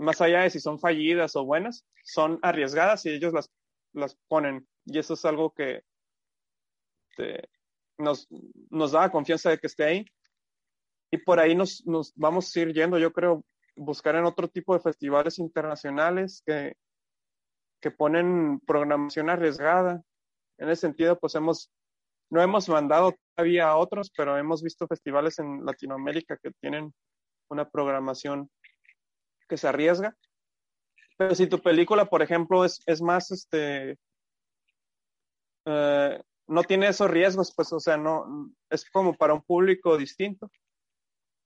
Más allá de si son fallidas o buenas, son arriesgadas y ellos las, las ponen. Y eso es algo que, este, nos, nos da confianza de que esté ahí. Y por ahí nos, nos vamos a ir yendo, yo creo, buscar en otro tipo de festivales internacionales que, que ponen programación arriesgada. En ese sentido, pues hemos, no hemos mandado había otros, pero hemos visto festivales en Latinoamérica que tienen una programación que se arriesga. Pero si tu película, por ejemplo, es, es más, este, eh, no tiene esos riesgos, pues, o sea, no, es como para un público distinto,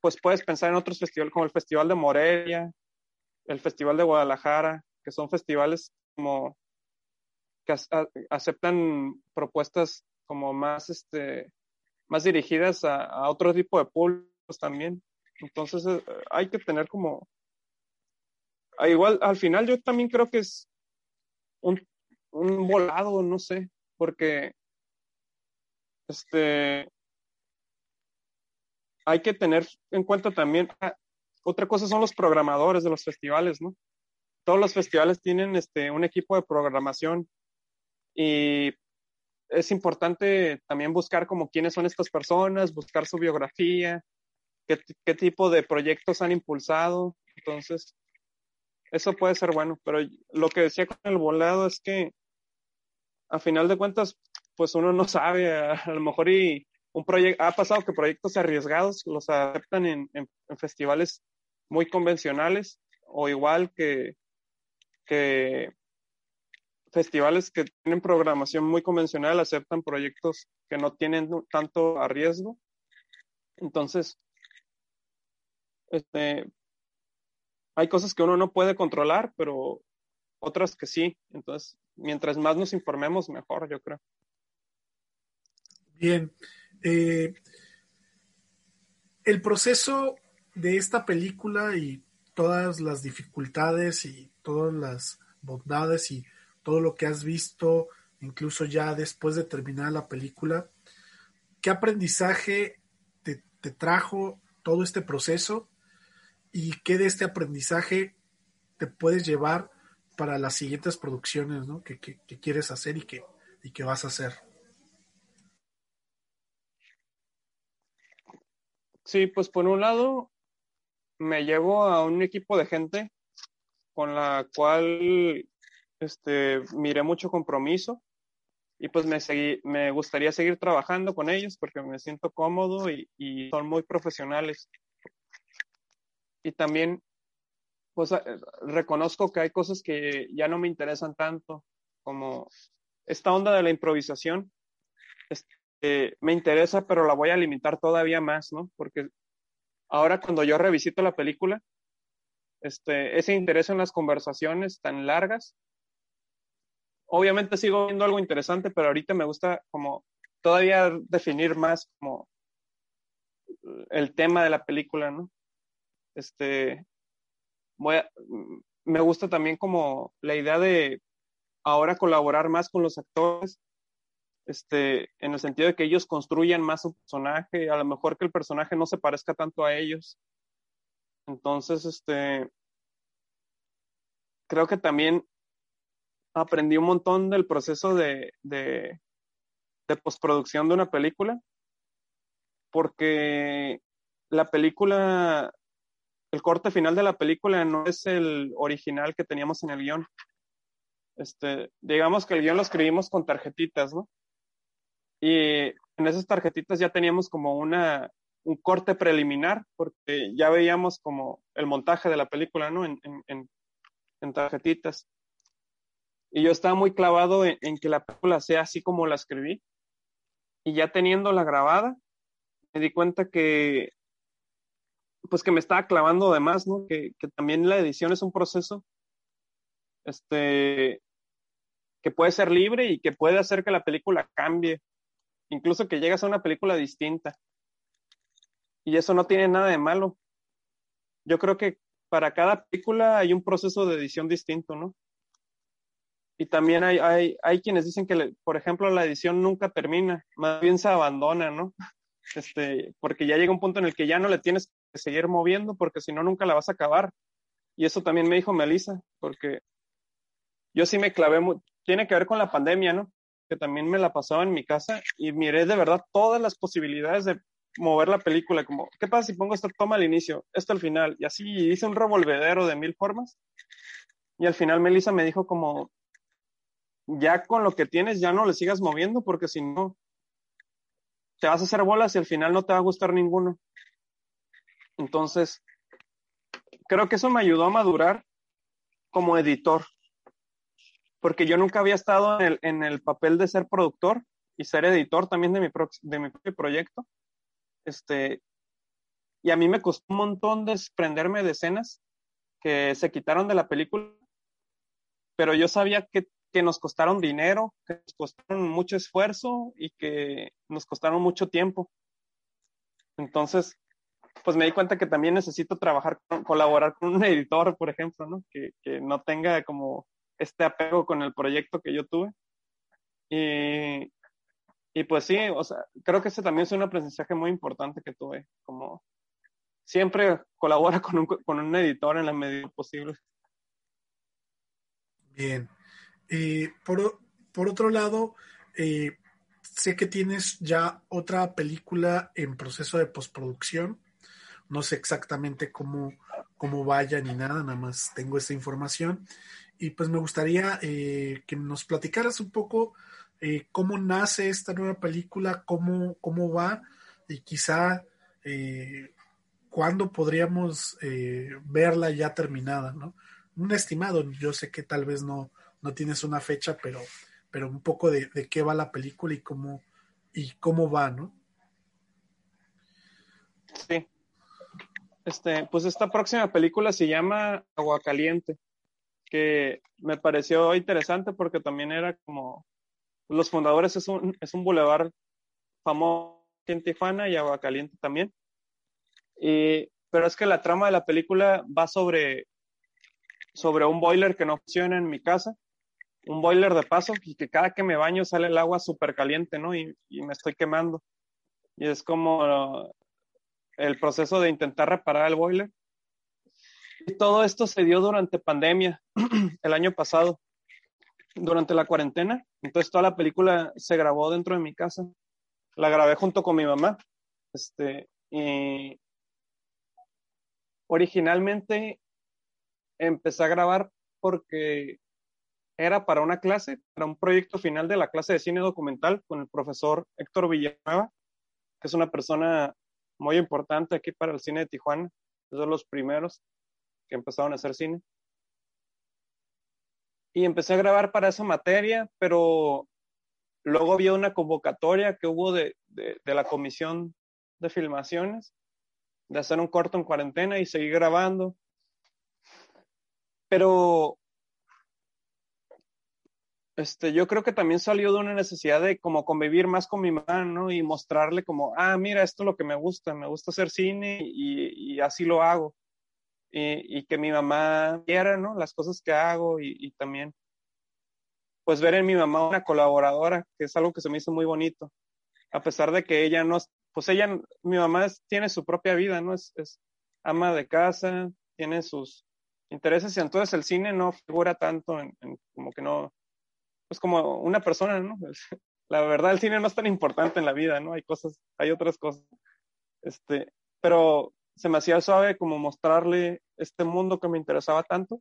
pues puedes pensar en otros festivales como el Festival de Morelia, el Festival de Guadalajara, que son festivales como que aceptan propuestas como más, este, más dirigidas a, a otro tipo de públicos también. Entonces eh, hay que tener como igual, al final yo también creo que es un, un volado, no sé, porque este hay que tener en cuenta también ah, otra cosa son los programadores de los festivales, ¿no? Todos los festivales tienen este un equipo de programación y es importante también buscar como quiénes son estas personas, buscar su biografía, qué, qué tipo de proyectos han impulsado. Entonces, eso puede ser bueno, pero lo que decía con el volado es que a final de cuentas, pues uno no sabe, a, lo mejor y un proyecto, ha pasado que proyectos arriesgados los aceptan en, festivales muy convencionales o igual que, que festivales que tienen programación muy convencional aceptan proyectos que no tienen tanto riesgo. Entonces, este, hay cosas que uno no puede controlar, pero otras que sí. Entonces, mientras más nos informemos, mejor, yo creo. Bien. Eh, el proceso de esta película y todas las dificultades y todas las bondades y todo lo que has visto, incluso ya después de terminar la película, ¿qué aprendizaje te, te trajo todo este proceso y qué de este aprendizaje te puedes llevar para las siguientes producciones ¿no? que, quieres hacer y que, y que vas a hacer. Sí, pues por un lado me llevo a un equipo de gente con la cual este, miré mucho compromiso y pues me, me gustaría seguir trabajando con ellos porque me siento cómodo y son muy profesionales y también pues eh, reconozco que hay cosas que ya no me interesan tanto, como esta onda de la improvisación. Este, me interesa, pero la voy a limitar todavía más, ¿no? Porque ahora cuando yo revisito la película, este, ese interés en las conversaciones tan largas, obviamente sigo viendo algo interesante, pero ahorita me gusta como todavía definir más como el tema de la película, ¿no? Este, me gusta también como la idea de ahora colaborar más con los actores, este, en el sentido de que ellos construyan más su personaje, a lo mejor que el personaje no se parezca tanto a ellos. Entonces, este, creo que también aprendí un montón del proceso de, de, de postproducción de una película, porque la película el corte final de la película no es el original que teníamos en el guion. Este, digamos que el guion lo escribimos con tarjetitas, ¿no? Y en esas tarjetitas ya teníamos como una, un corte preliminar, porque ya veíamos como el montaje de la película, ¿no? En, en, en tarjetitas. Y yo estaba muy clavado en, en, que la película sea así como la escribí. Y ya teniéndola grabada, me di cuenta que pues que me estaba clavando de más, ¿no? Que, que, también la edición es un proceso este, que puede ser libre y que puede hacer que la película cambie, incluso que llegas a una película distinta. Y eso no tiene nada de malo. Yo creo que para cada película hay un proceso de edición distinto, ¿no? Y también hay, hay, hay quienes dicen que, por ejemplo, la edición nunca termina, más bien se abandona, ¿no? Este, porque ya llega un punto en el que ya no le tienes seguir moviendo porque si no nunca la vas a acabar. Y eso también me dijo Melissa, porque yo sí me clavé, tiene que ver con la pandemia, ¿no? Que también me la pasaba en mi casa y miré de verdad todas las posibilidades de mover la película, como, ¿qué pasa si pongo esta toma al inicio, esto al final? Y así hice un revolvedero de mil formas. Y al final Melissa me dijo como, ya con lo que tienes, ya no le sigas moviendo porque si no, te vas a hacer bolas y al final no te va a gustar ninguno. Entonces, creo que eso me ayudó a madurar como editor, porque yo nunca había estado en el, en el papel de ser productor y ser editor también de mi, de mi proyecto. Este, y a mí me costó un montón desprenderme de escenas que se quitaron de la película, pero yo sabía que, que nos costaron dinero, que nos costaron mucho esfuerzo y que nos costaron mucho tiempo. Entonces, pues me di cuenta que también necesito trabajar, colaborar con un editor, por ejemplo, ¿no? Que, que no tenga como este apego con el proyecto que yo tuve. Y, y pues sí, o sea, creo que ese también es un aprendizaje muy importante que tuve, como siempre colabora con un, con un editor en la medida posible. Bien. Eh, por, por, otro lado, eh, sé que tienes ya otra película en proceso de postproducción. No sé exactamente cómo, cómo vaya ni nada, nada más tengo esa información. Y pues me gustaría eh, que nos platicaras un poco eh, cómo nace esta nueva película, cómo, cómo va y quizá eh, cuándo podríamos eh, verla ya terminada, ¿no? Un estimado, yo sé que tal vez no, no tienes una fecha, pero, pero un poco de, de qué va la película y cómo, y cómo va, ¿no? Sí. Este, pues esta próxima película se llama Agua Caliente, que me pareció interesante porque también era como los fundadores es un, es un bulevar famoso en Tijuana y Agua Caliente también. Y, pero es que la trama de la película va sobre, sobre un boiler que no funciona en mi casa, un boiler de paso y que cada que me baño sale el agua súper caliente, ¿no? Y, y me estoy quemando. Y es como el proceso de intentar reparar el boiler. Y todo esto se dio durante pandemia, el año pasado, durante la cuarentena. Entonces toda la película se grabó dentro de mi casa. La grabé junto con mi mamá. Este, y originalmente empecé a grabar porque era para una clase, para un proyecto final de la clase de cine documental con el profesor Héctor Villanueva, que es una persona muy importante aquí para el cine de Tijuana, de los primeros que empezaron a hacer cine. Y empecé a grabar para esa materia, pero luego había una convocatoria que hubo de, de, de la comisión de filmaciones, de hacer un corto en cuarentena y seguir grabando. Pero este, yo creo que también salió de una necesidad de como convivir más con mi mamá, ¿no? Y mostrarle como, ah, mira, esto es lo que me gusta, me gusta hacer cine y, así lo hago. Y, que mi mamá viera, ¿no? Las cosas que hago y, también, pues ver en mi mamá una colaboradora, que es algo que se me hizo muy bonito. A pesar de que ella no, pues ella, mi mamá tiene su propia vida, ¿no? Es, es ama de casa, tiene sus intereses y entonces el cine no figura tanto en, en como que no, pues como una persona, ¿no? La verdad, el cine no es tan importante en la vida, ¿no? Hay cosas, hay otras cosas. Este, pero se me hacía suave como mostrarle este mundo que me interesaba tanto.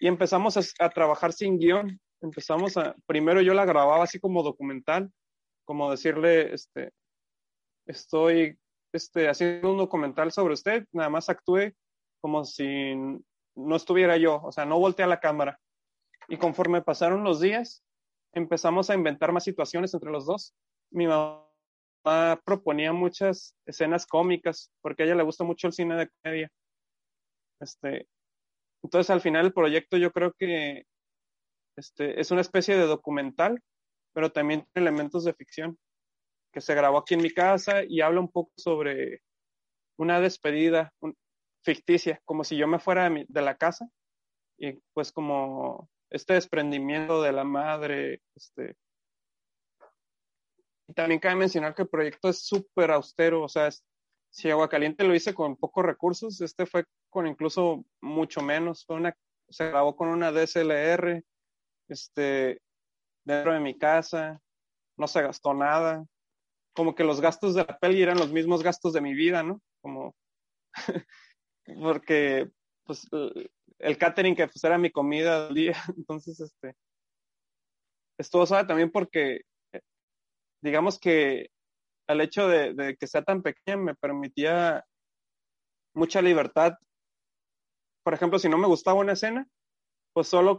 Y empezamos a, trabajar sin guion. Empezamos a, primero yo la grababa así como documental, como decirle, este, estoy este, haciendo un documental sobre usted, nada más actúe como si no estuviera yo, o sea, no volteé a la cámara. Y conforme pasaron los días, empezamos a inventar más situaciones entre los dos. Mi mamá proponía muchas escenas cómicas, porque a ella le gusta mucho el cine de comedia. Este, entonces, al final, el proyecto yo creo que este, es una especie de documental, pero también tiene elementos de ficción, que se grabó aquí en mi casa y habla un poco sobre una despedida un, ficticia, como si yo me fuera de, mi, de la casa y pues como este desprendimiento de la madre. Este. Y también cabe mencionar que el proyecto es súper austero, o sea, es, si Aguacaliente lo hice con pocos recursos, este fue con incluso mucho menos, fue una, se grabó con una DSLR, este, dentro de mi casa, no se gastó nada, como que los gastos de la peli eran los mismos gastos de mi vida, ¿no? Como, porque pues el catering que pues era mi comida del día, entonces este estuvo suave también porque digamos que el hecho de, que sea tan pequeña me permitía mucha libertad. Por ejemplo, si no me gustaba una escena, pues solo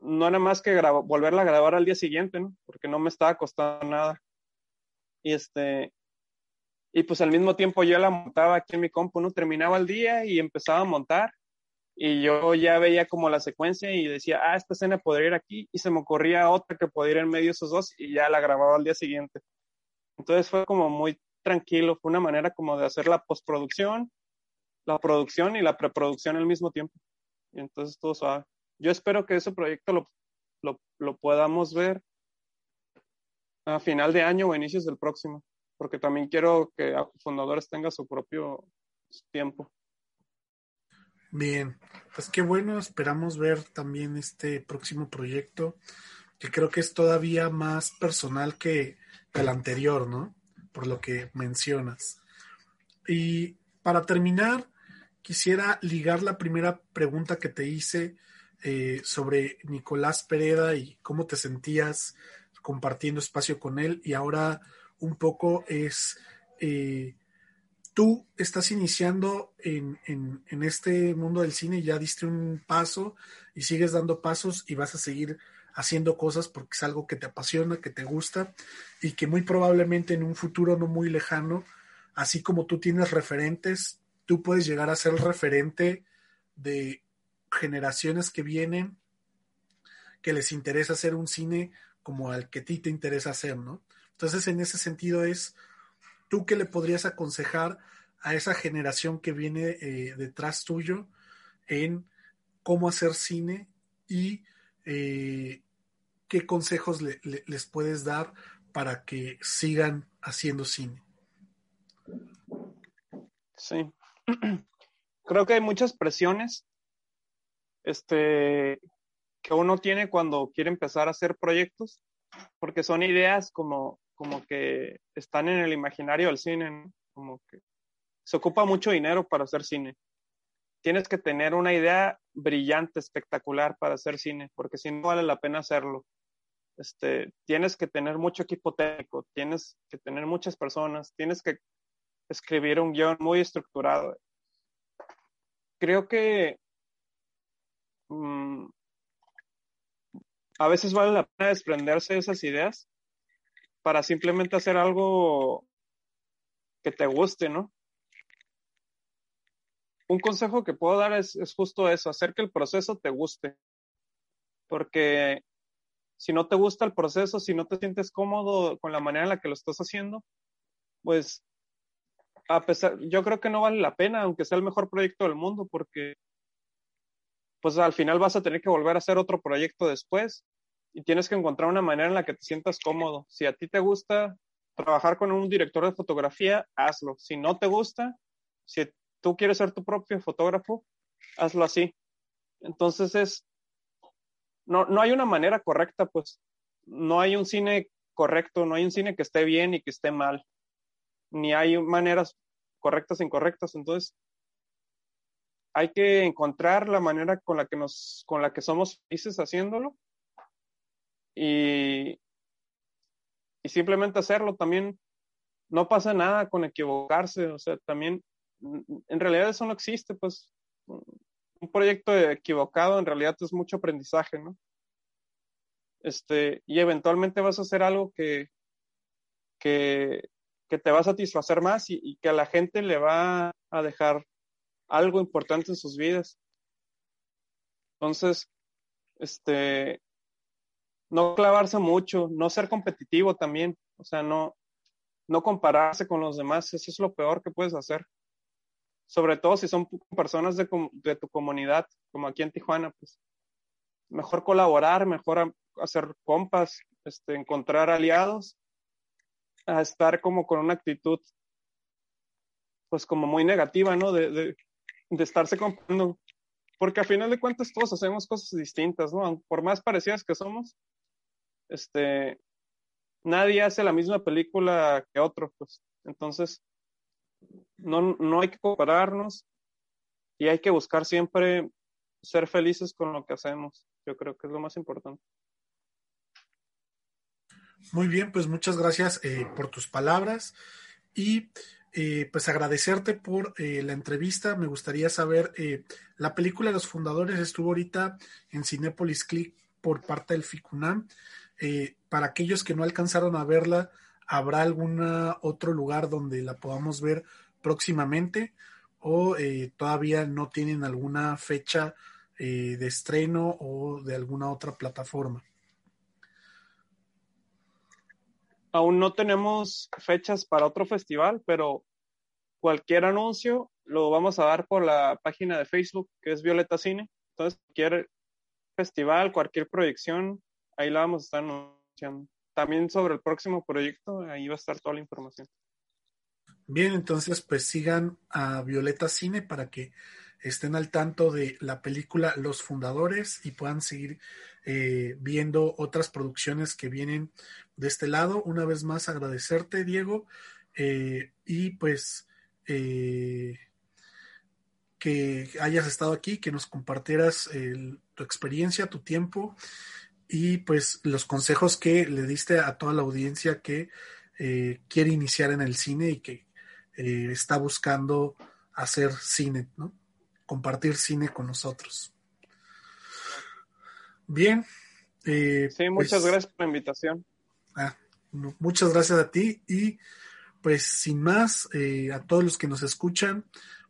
no era más que volverla a grabar al día siguiente, ¿no? Porque no me estaba costando nada. Y este, y pues al mismo tiempo yo la montaba aquí en mi compu, ¿no? Terminaba el día y empezaba a montar y yo ya veía como la secuencia y decía, ah, esta escena podría ir aquí y se me ocurría otra que podría ir en medio de esos dos y ya la grababa al día siguiente. Entonces fue como muy tranquilo, fue una manera como de hacer la postproducción, la producción y la preproducción al mismo tiempo. Y entonces todo suave. Yo espero que ese proyecto lo, lo, lo podamos ver a final de año o inicios del próximo, porque también quiero que Fundadores tenga su propio tiempo. Bien, pues qué bueno, esperamos ver también este próximo proyecto, que creo que es todavía más personal que, el anterior, ¿no? Por lo que mencionas. Y para terminar, quisiera ligar la primera pregunta que te hice eh, sobre Nicolás Pereda y cómo te sentías compartiendo espacio con él. Y ahora un poco es, eh, tú estás iniciando en, en, este mundo del cine, ya diste un paso y sigues dando pasos y vas a seguir haciendo cosas porque es algo que te apasiona, que te gusta y que muy probablemente en un futuro no muy lejano, así como tú tienes referentes, tú puedes llegar a ser referente de generaciones que vienen que les interesa hacer un cine como al que a ti te interesa hacer, ¿no? Entonces, en ese sentido es, ¿tú qué le podrías aconsejar a esa generación que viene eh, detrás tuyo en cómo hacer cine y eh, qué consejos les puedes dar para que sigan haciendo cine. Sí, creo que hay muchas presiones este, que uno tiene cuando quiere empezar a hacer proyectos, porque son ideas como, como que están en el imaginario del cine, como que se ocupa mucho dinero para hacer cine. Tienes que tener una idea brillante, espectacular para hacer cine, porque si no vale la pena hacerlo este, tienes que tener mucho equipo técnico, tienes que tener muchas personas, tienes que escribir un guion muy estructurado. Creo que mm, a veces vale la pena desprenderse de esas ideas para simplemente hacer algo que te guste, ¿no? Un consejo que puedo dar es, es justo eso, hacer que el proceso te guste. Porque si no te gusta el proceso, si no te sientes cómodo con la manera en la que lo estás haciendo, pues a pesar, yo creo que no vale la pena, aunque sea el mejor proyecto del mundo, porque pues al final vas a tener que volver a hacer otro proyecto después y tienes que encontrar una manera en la que te sientas cómodo. Si a ti te gusta trabajar con un director de fotografía, hazlo. Si no te gusta, si tú quieres ser tu propio fotógrafo, hazlo así. Entonces es no, no hay una manera correcta, pues no hay un cine correcto, no hay un cine que esté bien y que esté mal, ni hay maneras correctas e incorrectas, entonces hay que encontrar la manera con la que nos, con la que somos felices haciéndolo y, y simplemente hacerlo también. No pasa nada con equivocarse, o sea, también, en realidad eso no existe, pues un proyecto equivocado en realidad es mucho aprendizaje, ¿no? Este, y eventualmente vas a hacer algo que, que, que te va a satisfacer más y, y, que a la gente le va a dejar algo importante en sus vidas. Entonces, este, no clavarse mucho, no ser competitivo también, o sea, no, no compararse con los demás, eso es lo peor que puedes hacer sobre todo si son personas de, de, tu comunidad, como aquí en Tijuana, pues mejor colaborar, mejor hacer compas, este, encontrar aliados, a estar como con una actitud, pues como muy negativa, ¿no? De, de, de estarse comparando, porque a final de cuentas todos hacemos cosas distintas, ¿no? Por más parecidas que somos, este, nadie hace la misma película que otro, pues. Entonces, no, no hay que compararnos y hay que buscar siempre ser felices con lo que hacemos. Yo creo que es lo más importante. Muy bien, pues muchas gracias eh, por tus palabras y eh, pues agradecerte por eh, la entrevista. Me gustaría saber, la película de Los Fundadores estuvo ahorita en Cinepolis Click por parte del FICUNAM. Para aquellos que no alcanzaron a verla, ¿habrá algún otro lugar donde la podamos ver próximamente? ¿O todavía no tienen alguna fecha de estreno o de alguna otra plataforma? Aún no tenemos fechas para otro festival, pero cualquier anuncio lo vamos a dar por la página de Facebook, que es Violeta Cine. Entonces, cualquier festival, cualquier proyección, ahí la vamos a estar anunciando. También sobre el próximo proyecto, ahí va a estar toda la información. Bien, entonces pues sigan a Violeta Cine para que estén al tanto de la película Los Fundadores y puedan seguir eh, viendo otras producciones que vienen de este lado. Una vez más agradecerte, Diego, eh, y pues eh, que hayas estado aquí, que nos compartieras tu experiencia, tu tiempo y pues los consejos que le diste a toda la audiencia que quiere iniciar en el cine y que está buscando hacer cine, ¿no? compartir cine con nosotros. Bien. Eh, sí, muchas pues, gracias por la invitación. Ah, muchas gracias a ti y pues sin más, eh, a todos los que nos escuchan,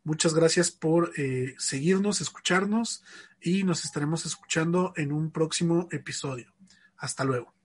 muchas gracias por eh, seguirnos, escucharnos y nos estaremos escuchando en un próximo episodio. Hasta luego.